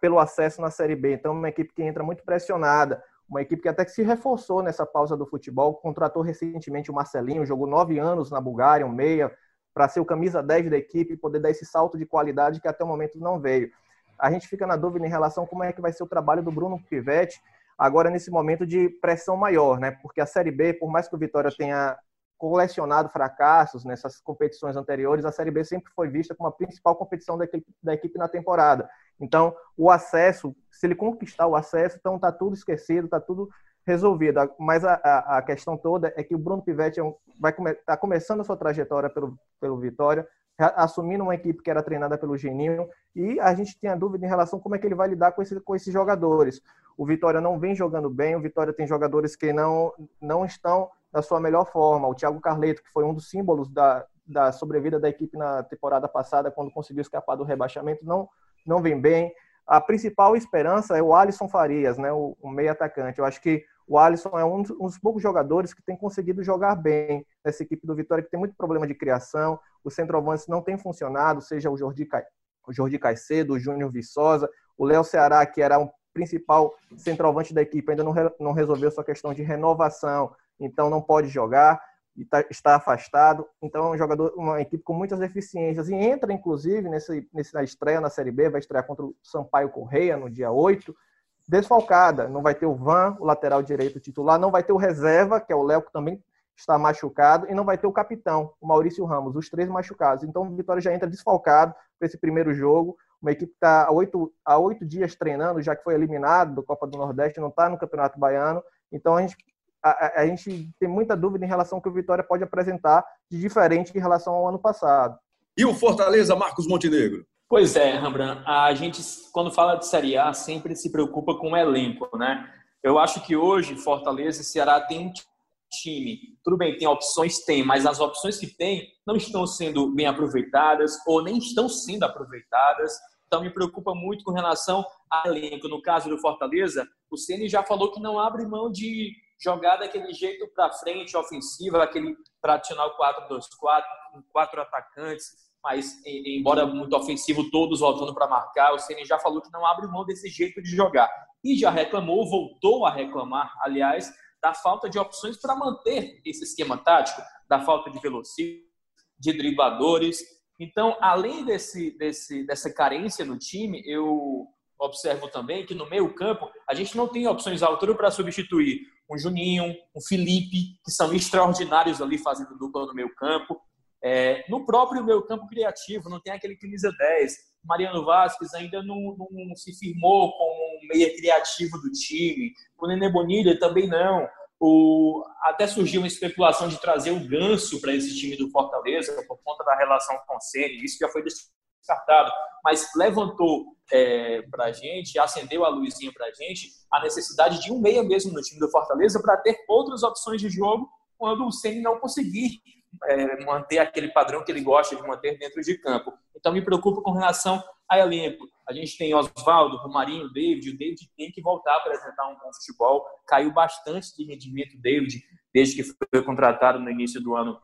pelo acesso na Série B. Então, uma equipe que entra muito pressionada, uma equipe que até que se reforçou nessa pausa do futebol, contratou recentemente o Marcelinho, jogou nove anos na Bulgária, um meia, para ser o camisa 10 da equipe e poder dar esse salto de qualidade que até o momento não veio. A gente fica na dúvida em relação a como é que vai ser o trabalho do Bruno Pivetti agora nesse momento de pressão maior, né? Porque a Série B, por mais que o Vitória tenha colecionado fracassos nessas competições anteriores, a Série B sempre foi vista como a principal competição da equipe, da equipe na temporada. Então, o acesso, se ele conquistar o acesso, então está tudo esquecido, está tudo resolvido. Mas a, a, a, questão toda é que o Bruno Pivetti é um, vai come, tá começando a sua trajetória pelo, pelo Vitória, assumindo uma equipe que era treinada pelo Geninho, e a gente tem a dúvida em relação a como é que ele vai lidar com, esse, com esses jogadores. O Vitória não vem jogando bem, o Vitória tem jogadores que não, não estão na sua melhor forma. O Thiago Carleto, que foi um dos símbolos da, da sobrevida da equipe na temporada passada, quando conseguiu escapar do rebaixamento, não, não vem bem. A principal esperança é o Alisson Farias, né, o, o meio atacante. Eu acho que o Alisson é um dos, um dos, poucos jogadores que tem conseguido jogar bem nessa equipe do Vitória, que tem muito problema de criação. Os centroavantes não têm funcionado, seja o Jordi, Ca... o Jordi Caicedo, o Júnior Viçosa, o Léo Ceará, que era um principal centroavante da equipe, ainda não, re... não resolveu sua questão de renovação então não pode jogar, tá, está afastado. Então é um jogador, uma equipe com muitas deficiências. E entra, inclusive, nesse, nessa estreia na Série B, vai estrear contra o Sampaio Correia no dia 8, desfalcada. Não vai ter o Van, o lateral direito titular, não vai ter o reserva, que é o Léo, que também está machucado, e não vai ter o capitão, o Maurício Ramos, os três machucados. Então o Vitória já entra desfalcado para esse primeiro jogo. Uma equipe que está há oito, há oito dias treinando, já que foi eliminado da Copa do Nordeste, não está no Campeonato Baiano. Então a gente a, a, gente tem muita dúvida em relação ao que o Vitória pode apresentar de diferente em relação ao ano passado. E o Fortaleza, Marcos Montenegro? Pois é, Rambran, a gente, quando fala de Série A, sempre se preocupa com o elenco, né? Eu acho que hoje Fortaleza e Ceará têm um time. Tudo bem, tem opções? Tem, mas as opções que tem não estão sendo bem aproveitadas ou nem estão sendo aproveitadas. Então me preocupa muito com relação ao elenco. No caso do Fortaleza, o Ceni já falou que não abre mão de jogar daquele jeito para frente, ofensiva, aquele tradicional 4-2-4, com quatro atacantes, mas embora muito ofensivo, todos voltando para marcar. O Ceni já falou que não abre mão desse jeito de jogar. E já reclamou, voltou a reclamar, aliás, da falta de opções para manter esse esquema tático, da falta de velocistas, de dribladores. Então, além desse, desse, dessa carência no time, eu observo também que no meio campo a gente não tem opções à altura para substituir um Juninho, um Felipe, que são extraordinários ali fazendo dupla no meio campo. É, no próprio meio campo criativo, não tem aquele camisa 10. Mariano Vasquez ainda não, não se firmou como um meia criativo do time. O Nenê Bonilha também não. O, até surgiu uma especulação de trazer o Ganso para esse time do Fortaleza por conta da relação com o Ceni. Isso já foi descartado, mas levantou é, para a gente, acendeu a luzinha para a gente, a necessidade de um meia mesmo no time do Fortaleza para ter outras opções de jogo quando o Ceni não conseguir é, manter aquele padrão que ele gosta de manter dentro de campo. Então me preocupa com relação a elenco. A gente tem Oswaldo, Romarinho, David. O David tem que voltar a apresentar um bom futebol. Caiu bastante de rendimento David desde que foi contratado no início do ano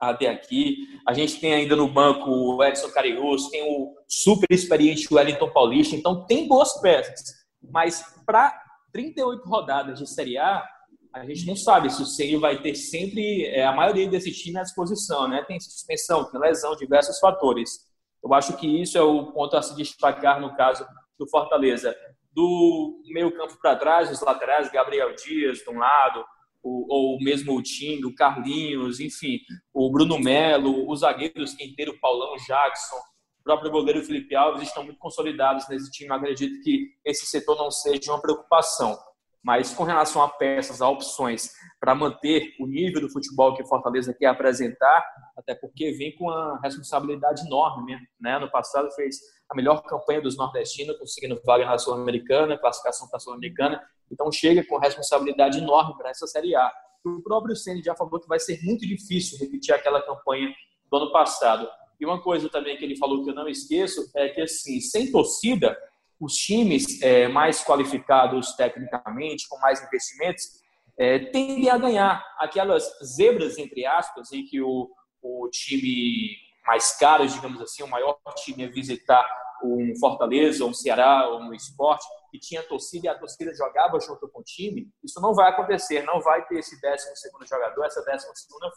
até aqui. A gente tem ainda no banco o Edson Carius, tem o super experiente Wellington Paulista, então tem boas peças. Mas para 38 rodadas de Série A, a gente não sabe se o Ceni vai ter sempre é, a maioria desse time à disposição, né? Tem suspensão, tem lesão, diversos fatores. Eu acho que isso é o ponto a se destacar no caso do Fortaleza. Do meio campo para trás, os laterais, Gabriel Dias de um lado, o, ou mesmo o Tim, o Carlinhos, enfim, o Bruno Melo, os zagueiros Quinteiro, Paulão, Jackson, o próprio goleiro Felipe Alves estão muito consolidados nesse time. acredito que esse setor não seja uma preocupação. Mas com relação a peças, a opções para manter o nível do futebol que o Fortaleza quer apresentar, até porque vem com uma responsabilidade enorme. Né? No passado fez a melhor campanha dos nordestinos, conseguindo vaga na Sul-Americana, classificação para a Sul-Americana, então chega com responsabilidade enorme para essa Série A. O próprio Ceni já falou que vai ser muito difícil repetir aquela campanha do ano passado. E uma coisa também que ele falou que eu não esqueço é que assim, sem torcida, os times é, mais qualificados tecnicamente, com mais investimentos, é, tendem a ganhar aquelas zebras entre aspas em que o, o time mais caro, digamos assim, o maior time a visitar um Fortaleza, um Ceará, um esporte, que tinha torcida e a torcida jogava junto com o time, isso não vai acontecer, não vai ter esse 12 jogador, essa 12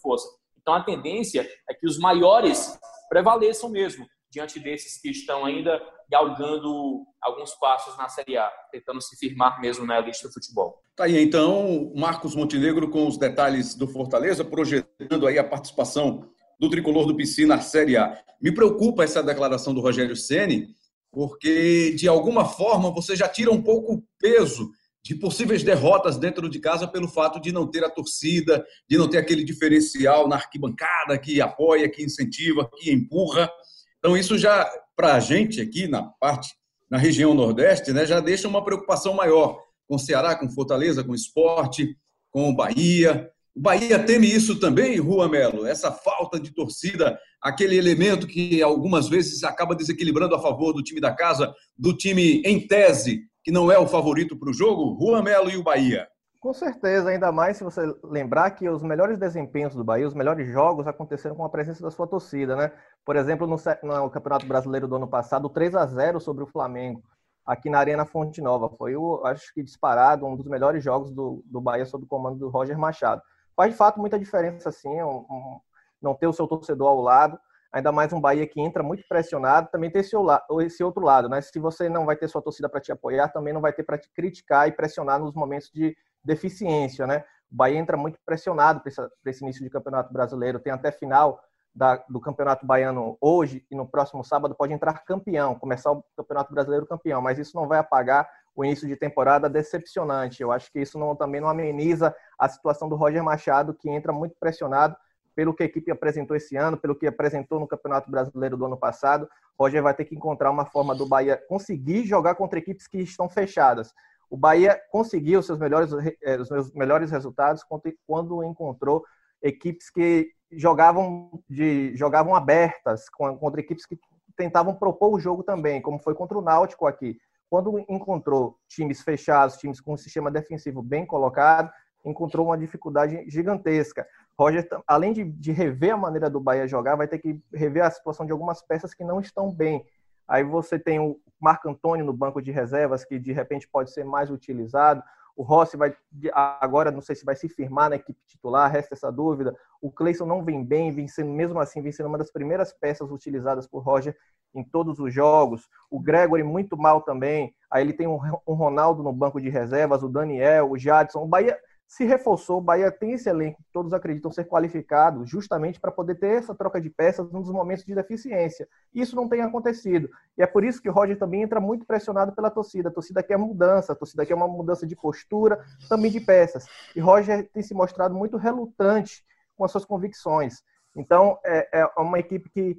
força. Então a tendência é que os maiores prevaleçam mesmo diante desses que estão ainda galgando alguns passos na Série A, tentando se firmar mesmo na elite do futebol. Tá aí então, Marcos Montenegro com os detalhes do Fortaleza, projetando aí a participação do tricolor do PC na Série A. Me preocupa essa declaração do Rogério Ceni, porque de alguma forma você já tira um pouco o peso de possíveis derrotas dentro de casa pelo fato de não ter a torcida, de não ter aquele diferencial na arquibancada que apoia, que incentiva, que empurra. Então isso já para a gente aqui na parte na região Nordeste, né, já deixa uma preocupação maior com Ceará, com Fortaleza, com esporte, com o Bahia. O Bahia teme isso também, Rua Melo, essa falta de torcida, aquele elemento que algumas vezes acaba desequilibrando a favor do time da casa, do time em tese, que não é o favorito para o jogo, Rua Melo e o Bahia. Com certeza, ainda mais se você lembrar que os melhores desempenhos do Bahia, os melhores jogos aconteceram com a presença da sua torcida, né? Por exemplo, no, no Campeonato Brasileiro do ano passado, 3 a 0 sobre o Flamengo, aqui na Arena Fonte Nova. Foi, acho que disparado, um dos melhores jogos do, do Bahia sob o comando do Roger Machado. Faz de fato muita diferença, sim, um, um, não ter o seu torcedor ao lado ainda mais um Bahia que entra muito pressionado, também tem esse, esse outro lado, né? Se você não vai ter sua torcida para te apoiar, também não vai ter para te criticar e pressionar nos momentos de deficiência, né? O Bahia entra muito pressionado para esse início de campeonato brasileiro, tem até final da, do campeonato baiano hoje e no próximo sábado pode entrar campeão, começar o campeonato brasileiro campeão, mas isso não vai apagar o início de temporada decepcionante. Eu acho que isso não, também não ameniza a situação do Roger Machado, que entra muito pressionado pelo que a equipe apresentou esse ano, pelo que apresentou no Campeonato Brasileiro do ano passado, Roger vai ter que encontrar uma forma do Bahia conseguir jogar contra equipes que estão fechadas. O Bahia conseguiu seus melhores, eh, os seus melhores resultados quando encontrou equipes que jogavam de jogavam abertas contra equipes que tentavam propor o jogo também, como foi contra o Náutico aqui. Quando encontrou times fechados, times com um sistema defensivo bem colocado, encontrou uma dificuldade gigantesca. Roger, além de, de, rever a maneira do Bahia jogar, vai ter que rever a situação de algumas peças que não estão bem. Aí você tem o Marco Antônio no banco de reservas, que de repente pode ser mais utilizado. O Rossi vai agora não sei se vai se firmar na equipe titular, resta essa dúvida. O Cleison não vem bem, vem sendo, mesmo assim, vem sendo uma das primeiras peças utilizadas por Roger em todos os jogos. O Gregory muito mal também. Aí ele tem um, Ronaldo no banco de reservas, o Daniel, o Jadson. O Bahia se reforçou. O Bahia tem esse elenco todos acreditam ser qualificado, justamente para poder ter essa troca de peças nos momentos de deficiência. Isso não tem acontecido. E é por isso que o Roger também entra muito pressionado pela torcida. A torcida quer mudança, a torcida quer uma mudança de postura, também de peças. E Roger tem se mostrado muito relutante com as suas convicções. Então, é, é uma equipe que,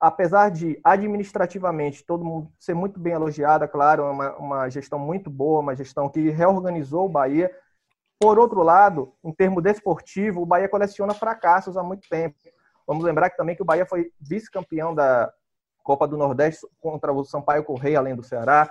apesar de administrativamente todo mundo ser muito bem elogiada, claro, é uma, uma gestão muito boa, uma gestão que reorganizou o Bahia, por outro lado, em termo desportivo, o Bahia coleciona fracassos há muito tempo. Vamos lembrar que também que o Bahia foi vice-campeão da Copa do Nordeste contra o Sampaio Correia, além do Ceará.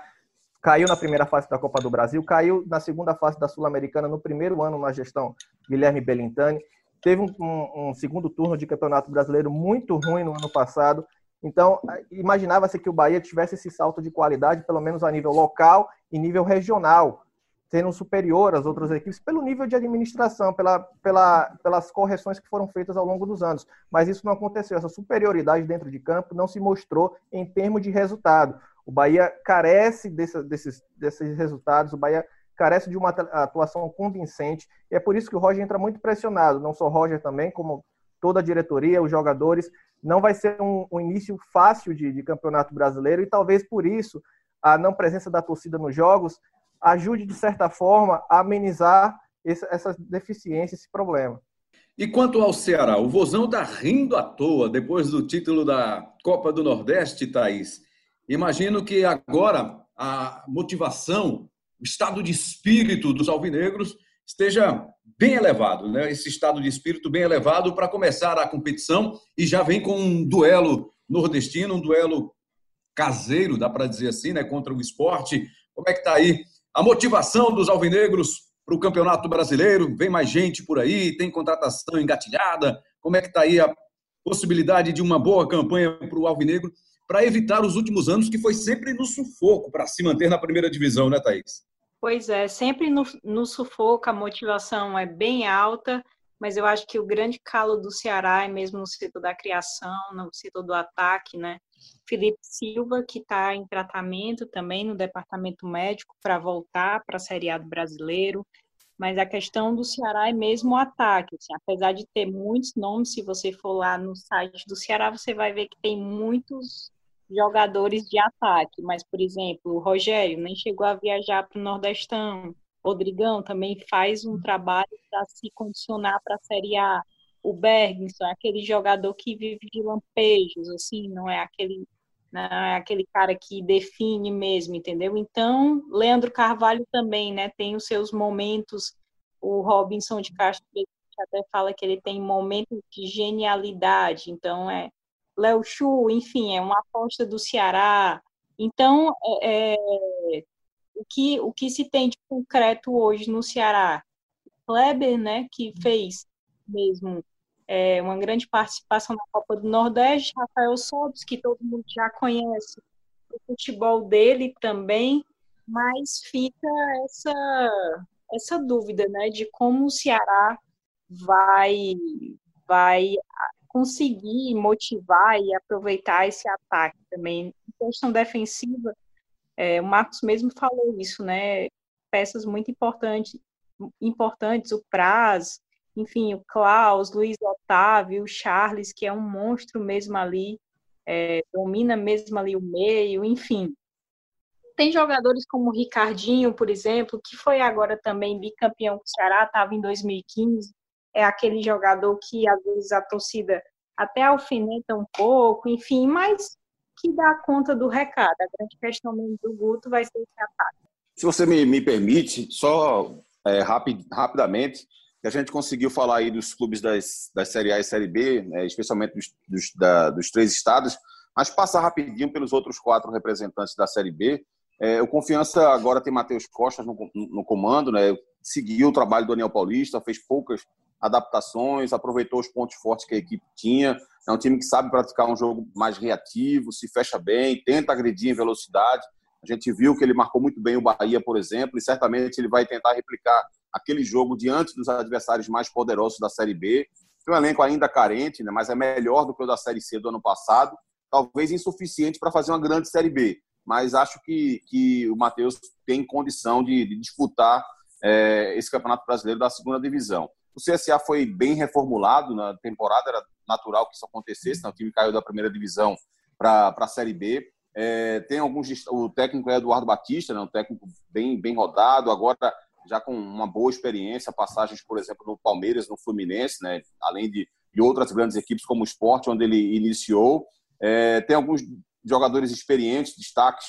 Caiu na primeira fase da Copa do Brasil, caiu na segunda fase da Sul-Americana no primeiro ano na gestão Guilherme Belintani. Teve um, um, um segundo turno de Campeonato Brasileiro muito ruim no ano passado. Então, imaginava-se que o Bahia tivesse esse salto de qualidade, pelo menos a nível local e nível regional sendo superior às outras equipes pelo nível de administração, pela, pela, pelas correções que foram feitas ao longo dos anos. Mas isso não aconteceu. Essa superioridade dentro de campo não se mostrou em termos de resultado. O Bahia carece desse, desses, desses resultados, o Bahia carece de uma atuação convincente, e é por isso que o Roger entra muito pressionado, não só o Roger também, como toda a diretoria, os jogadores. Não vai ser um, um início fácil de, de campeonato brasileiro, e talvez por isso a não presença da torcida nos jogos ajude, de certa forma, a amenizar essa deficiência, esse problema. E quanto ao Ceará, o Vozão está rindo à toa depois do título da Copa do Nordeste, Thaís. Imagino que agora a motivação, o estado de espírito dos alvinegros esteja bem elevado, né? Esse estado de espírito bem elevado para começar a competição e já vem com um duelo nordestino, um duelo caseiro, dá para dizer assim, né? Contra o esporte. Como é que está aí a motivação dos alvinegros para o Campeonato Brasileiro? Vem mais gente por aí? Tem contratação engatilhada? Como é que está aí a possibilidade de uma boa campanha para o alvinegro para evitar os últimos anos que foi sempre no sufoco para se manter na primeira divisão, né, Thaís? Pois é, sempre no, no sufoco a motivação é bem alta, mas eu acho que o grande calo do Ceará é mesmo no setor da criação, no setor do ataque, né? Felipe Silva, que está em tratamento também no departamento médico para voltar para a Série A do brasileiro. Mas a questão do Ceará é mesmo o ataque. Assim, apesar de ter muitos nomes, se você for lá no site do Ceará, você vai ver que tem muitos jogadores de ataque. Mas, por exemplo, o Rogério nem chegou a viajar para o Nordestão. Rodrigão também faz um trabalho para se condicionar para a Série A. O Bergson é aquele jogador que vive de lampejos, assim, não é aquele não é aquele cara que define mesmo, entendeu? Então, Leandro Carvalho também, né, tem os seus momentos. O Robinson de Castro até fala que ele tem momentos de genialidade. Então, é Léo Chu, enfim, é uma aposta do Ceará. Então, é, é o que, o que se tem de concreto hoje no Ceará? Kleber, né, que fez mesmo é, uma grande participação na Copa do Nordeste, Rafael Sobis, que todo mundo já conhece o futebol dele também, mas fica essa, essa dúvida né, de como o Ceará vai, vai conseguir motivar e aproveitar esse ataque também. Em questão defensiva, é, o Marcos mesmo falou isso, né? Peças muito importantes, importantes o Praz, enfim, o Klaus, Luiz Otávio, o Charles, que é um monstro mesmo ali, é, domina mesmo ali o meio, enfim. Tem jogadores como o Ricardinho, por exemplo, que foi agora também bicampeão com o Ceará, estava em 2015, é aquele jogador que às vezes a torcida até alfineta um pouco, enfim, mas que dá conta do recado. A grande questão do Guto vai ser esse ataque. Se você me, me permite, só é, rapid, rapidamente, que a gente conseguiu falar aí dos clubes das, das Série A e Série B, né, especialmente dos, dos, da, dos três estados, mas passar rapidinho pelos outros quatro representantes da Série B. É, o Confiança agora tem Matheus Costas no, no comando, né, seguiu o trabalho do Daniel Paulista, fez poucas adaptações, aproveitou os pontos fortes que a equipe tinha. É um time que sabe praticar um jogo mais reativo, se fecha bem, tenta agredir em velocidade. A gente viu que ele marcou muito bem o Bahia, por exemplo, e certamente ele vai tentar replicar aquele jogo diante dos adversários mais poderosos da Série B. Tem um elenco ainda carente, né, mas é melhor do que o da Série C do ano passado. Talvez insuficiente para fazer uma grande Série B, mas acho que, que o Matheus tem condição de, de disputar é, esse Campeonato Brasileiro da segunda divisão. O CSA foi bem reformulado na temporada, era natural que isso acontecesse, né? o time caiu da primeira divisão para a Série B. É, tem alguns. O técnico é Eduardo Batista, né? um técnico bem, bem rodado, agora já com uma boa experiência, passagens, por exemplo, no Palmeiras, no Fluminense, né? além de, de outras grandes equipes como o Sport, onde ele iniciou. É, tem alguns jogadores experientes, destaques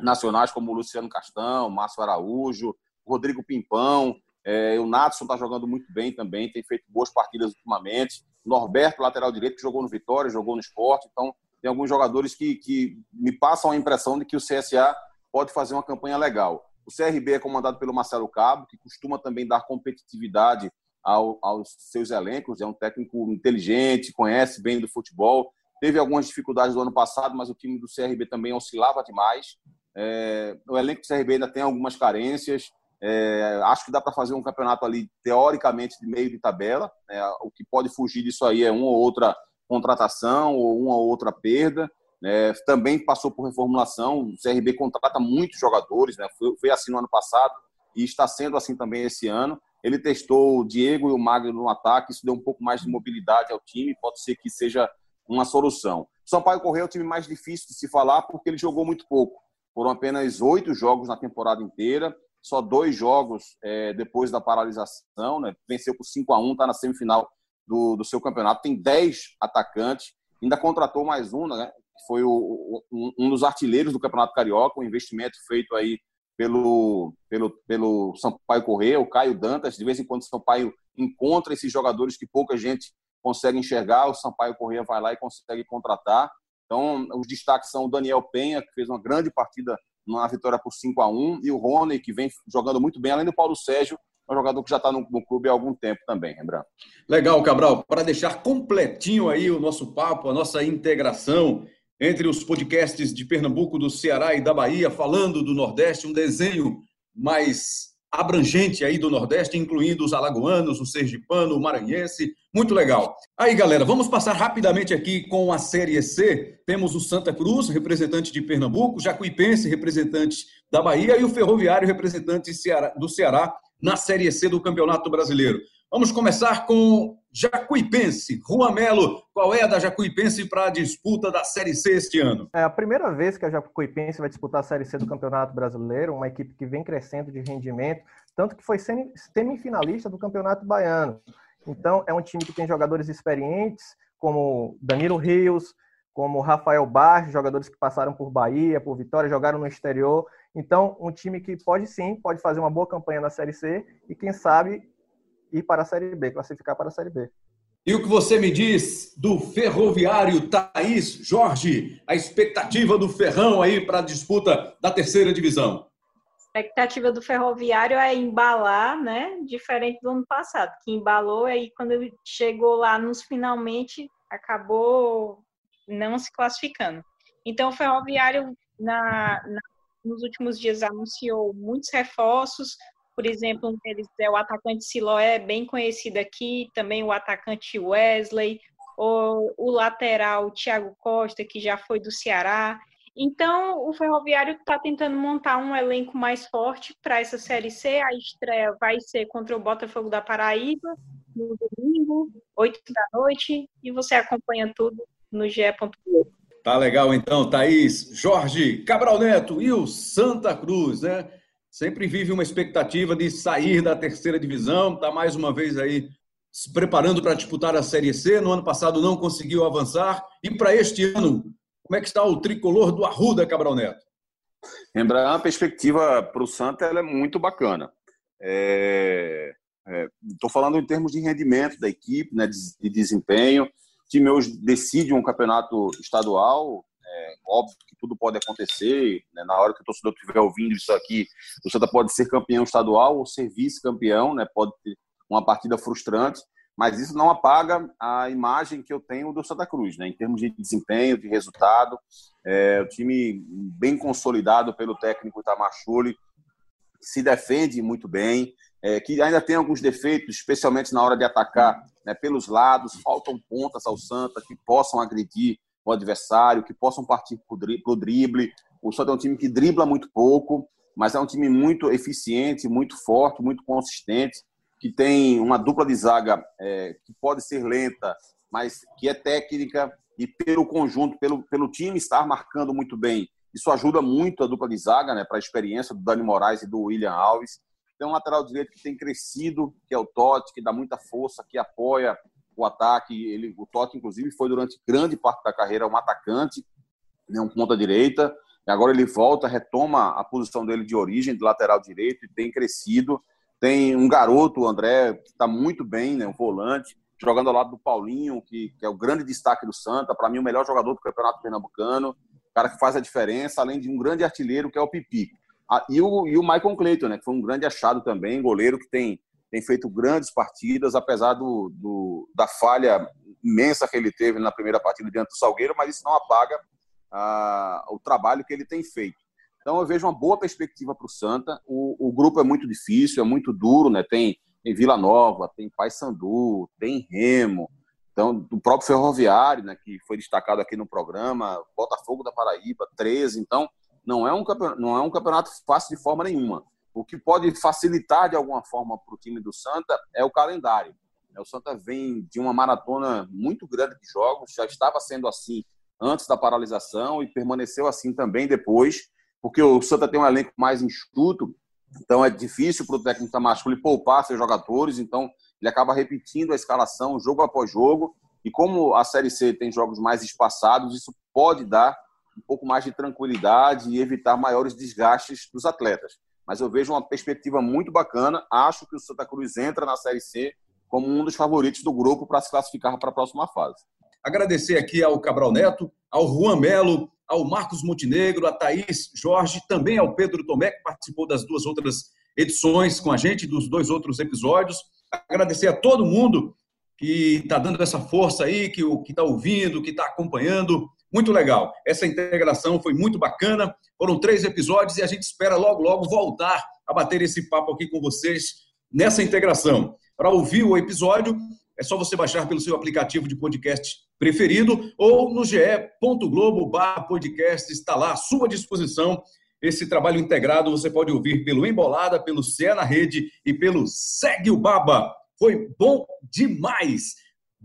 nacionais, como o Luciano Castão, Márcio Araújo, Rodrigo Pimpão, é, o Natson está jogando muito bem também, tem feito boas partidas ultimamente. Norberto, lateral direito, que jogou no Vitória, jogou no Esporte. Então, tem alguns jogadores que, que me passam a impressão de que o CSA pode fazer uma campanha legal. O CRB é comandado pelo Marcelo Cabo, que costuma também dar competitividade ao, aos seus elencos. É um técnico inteligente, conhece bem do futebol. Teve algumas dificuldades do ano passado, mas o time do CRB também oscilava demais. É, o elenco do CRB ainda tem algumas carências. É, acho que dá para fazer um campeonato ali, teoricamente, de meio de tabela. Né? O que pode fugir disso aí é uma ou outra contratação ou uma ou outra perda. É, também passou por reformulação. O CRB contrata muitos jogadores, né? foi, foi, assim no ano passado e está sendo assim também esse ano. Ele testou o Diego e o Magno no ataque, isso deu um pouco mais de mobilidade ao time, pode ser que seja uma solução. Sampaio Correia é o time mais difícil de se falar porque ele jogou muito pouco. Foram apenas oito jogos na temporada inteira só dois jogos é, depois da paralisação, né? venceu por 5 a 1 está na semifinal do, do seu campeonato, tem 10 atacantes, ainda contratou mais um, né? foi o, um, um dos artilheiros do Campeonato Carioca, um investimento feito aí pelo, pelo, pelo Sampaio Correia, o Caio Dantas. De vez em quando o Sampaio encontra esses jogadores que pouca gente consegue enxergar, o Sampaio Correia vai lá e consegue contratar. Então, os destaques são o Daniel Penha, que fez uma grande partida na vitória por 5 a 1 e o Rony, que vem jogando muito bem, além do Paulo Sérgio, um jogador que já está no, no, clube há algum tempo também, lembrando. Legal, Cabral. Para deixar completinho aí o nosso papo, a nossa integração entre os podcasts de Pernambuco, do Ceará e da Bahia, falando do Nordeste, um desenho mais abrangente aí do Nordeste, incluindo os alagoanos, o sergipano, o maranhense. Muito legal. Aí, galera, vamos passar rapidamente aqui com a Série C. Temos o Santa Cruz, representante de Pernambuco, Jacuipense, representante da Bahia, e o Ferroviário, representante do Ceará, na Série C do Campeonato Brasileiro. Vamos começar com Jacuipense. Juan Melo, qual é a da Jacuipense para a disputa da Série C este ano? É a primeira vez que a Jacuipense vai disputar a Série C do Campeonato Brasileiro, uma equipe que vem crescendo de rendimento, tanto que foi semifinalista do Campeonato Baiano. Então, é um time que tem jogadores experientes, como Danilo Rios, como Rafael Barros, jogadores que passaram por Bahia, por Vitória, jogaram no exterior. Então, um time que pode sim, pode fazer uma boa campanha na Série C e, quem sabe, ir para a Série B, classificar para a Série B. E o que você me diz do Ferroviário Thaís Jorge, a expectativa do Ferrão aí para a disputa da terceira divisão? A expectativa do Ferroviário é embalar, né? Diferente do ano passado, que embalou aí quando ele chegou lá nos finalmente acabou não se classificando. Então o Ferroviário na, na nos últimos dias anunciou muitos reforços, por exemplo, um deles é o atacante Siloé, bem conhecido aqui, também o atacante Wesley, o, o lateral Thiago Costa, que já foi do Ceará. Então, o Ferroviário está tentando montar um elenco mais forte para essa Série C. A estreia vai ser contra o Botafogo da Paraíba, no domingo, 8 da noite, e você acompanha tudo no ge.globo. Tá legal então, Thaís, Jorge, Cabral Neto e o Santa Cruz, né? Sempre vive uma expectativa de sair da terceira divisão, está mais uma vez aí se preparando para disputar a Série C. No ano passado não conseguiu avançar. E para este ano, como é que está o tricolor do Arruda, Cabral Neto? Lembrar a perspectiva para o Santa é muito bacana. Estou é, é, falando em termos de rendimento da equipe, né, de, de desempenho. O time hoje decide um campeonato estadual, é, óbvio que tudo pode acontecer. Né? Na hora que o torcedor estiver ouvindo isso aqui, o Santa pode ser campeão estadual ou ser vice-campeão, né? pode ter uma partida frustrante, mas isso não apaga a imagem que eu tenho do Santa Cruz, né? em termos de desempenho, de resultado. É, o time bem consolidado pelo técnico Itamar se defende muito bem, é, que ainda tem alguns defeitos, especialmente na hora de atacar né, pelos lados, faltam pontas ao Santa que possam agredir o adversário, que possam partir para o drible. O Santa é um time que dribla muito pouco, mas é um time muito eficiente, muito forte, muito consistente, que tem uma dupla de zaga é, que pode ser lenta, mas que é técnica e pelo conjunto, pelo, pelo time estar marcando muito bem. Isso ajuda muito a dupla de zaga, né, para a experiência do Dani Moraes e do William Alves. Tem um lateral direito que tem crescido, que é o Totti, que dá muita força, que apoia o ataque. Ele, o Totti, inclusive, foi durante grande parte da carreira um atacante, né, um ponta-direita. Agora ele volta, retoma a posição dele de origem, de lateral direito, e tem crescido. Tem um garoto, o André, que está muito bem, né, um volante, jogando ao lado do Paulinho, que, que é o grande destaque do Santa, para mim o melhor jogador do Campeonato Pernambucano, cara que faz a diferença, além de um grande artilheiro, que é o Pipi. Ah, e, o, e o Michael Clayton, né, que foi um grande achado também, goleiro que tem tem feito grandes partidas, apesar do, do, da falha imensa que ele teve na primeira partida diante do Salgueiro, mas isso não apaga ah, o trabalho que ele tem feito. Então eu vejo uma boa perspectiva para o Santa. O grupo é muito difícil, é muito duro, né? Tem, tem Vila Nova, tem Paysandu, tem Remo, então o próprio Ferroviário, né? Que foi destacado aqui no programa, Botafogo da Paraíba, 13. Então não é um não é um campeonato fácil de forma nenhuma. O que pode facilitar de alguma forma para o time do Santa é o calendário. O Santa vem de uma maratona muito grande de jogos, já estava sendo assim antes da paralisação e permaneceu assim também depois, porque o Santa tem um elenco mais enxuto, então é difícil para o técnico Tamasculi poupar seus jogadores, então ele acaba repetindo a escalação jogo após jogo, e como a Série C tem jogos mais espaçados, isso pode dar um pouco mais de tranquilidade e evitar maiores desgastes dos atletas mas eu vejo uma perspectiva muito bacana. Acho que o Santa Cruz entra na Série C como um dos favoritos do grupo para se classificar para a próxima fase. Agradecer aqui ao Cabral Neto, ao Juan Melo, ao Marcos Montenegro, a Thaís Jorge, também ao Pedro Tomé, que participou das duas outras edições com a gente, dos dois outros episódios. Agradecer a todo mundo que está dando essa força aí, que está ouvindo, que está acompanhando muito legal. Essa integração foi muito bacana. Foram três episódios e a gente espera logo, logo voltar a bater esse papo aqui com vocês nessa integração. Para ouvir o episódio, é só você baixar pelo seu aplicativo de podcast preferido ou no ge.globo podcast, está lá à sua disposição. Esse trabalho integrado você pode ouvir pelo Embolada, pelo Cé na Rede e pelo Segue o Baba. Foi bom demais!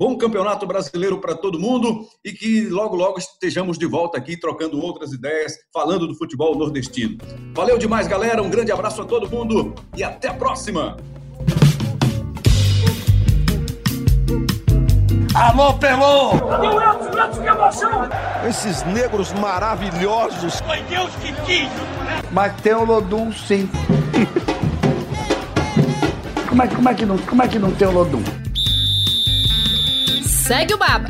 Bom campeonato brasileiro para todo mundo e que logo, logo estejamos de volta aqui trocando outras ideias, falando do futebol nordestino. Valeu demais, galera. Um grande abraço a todo mundo e até a próxima! Alô, Pelô! Elton? Elton, que emoção! Esses negros maravilhosos. Foi Deus que quis, né? Mas tem o Lodum, sim. como, é, como, é que não, como é que não tem o Lodum? Segue o Baba.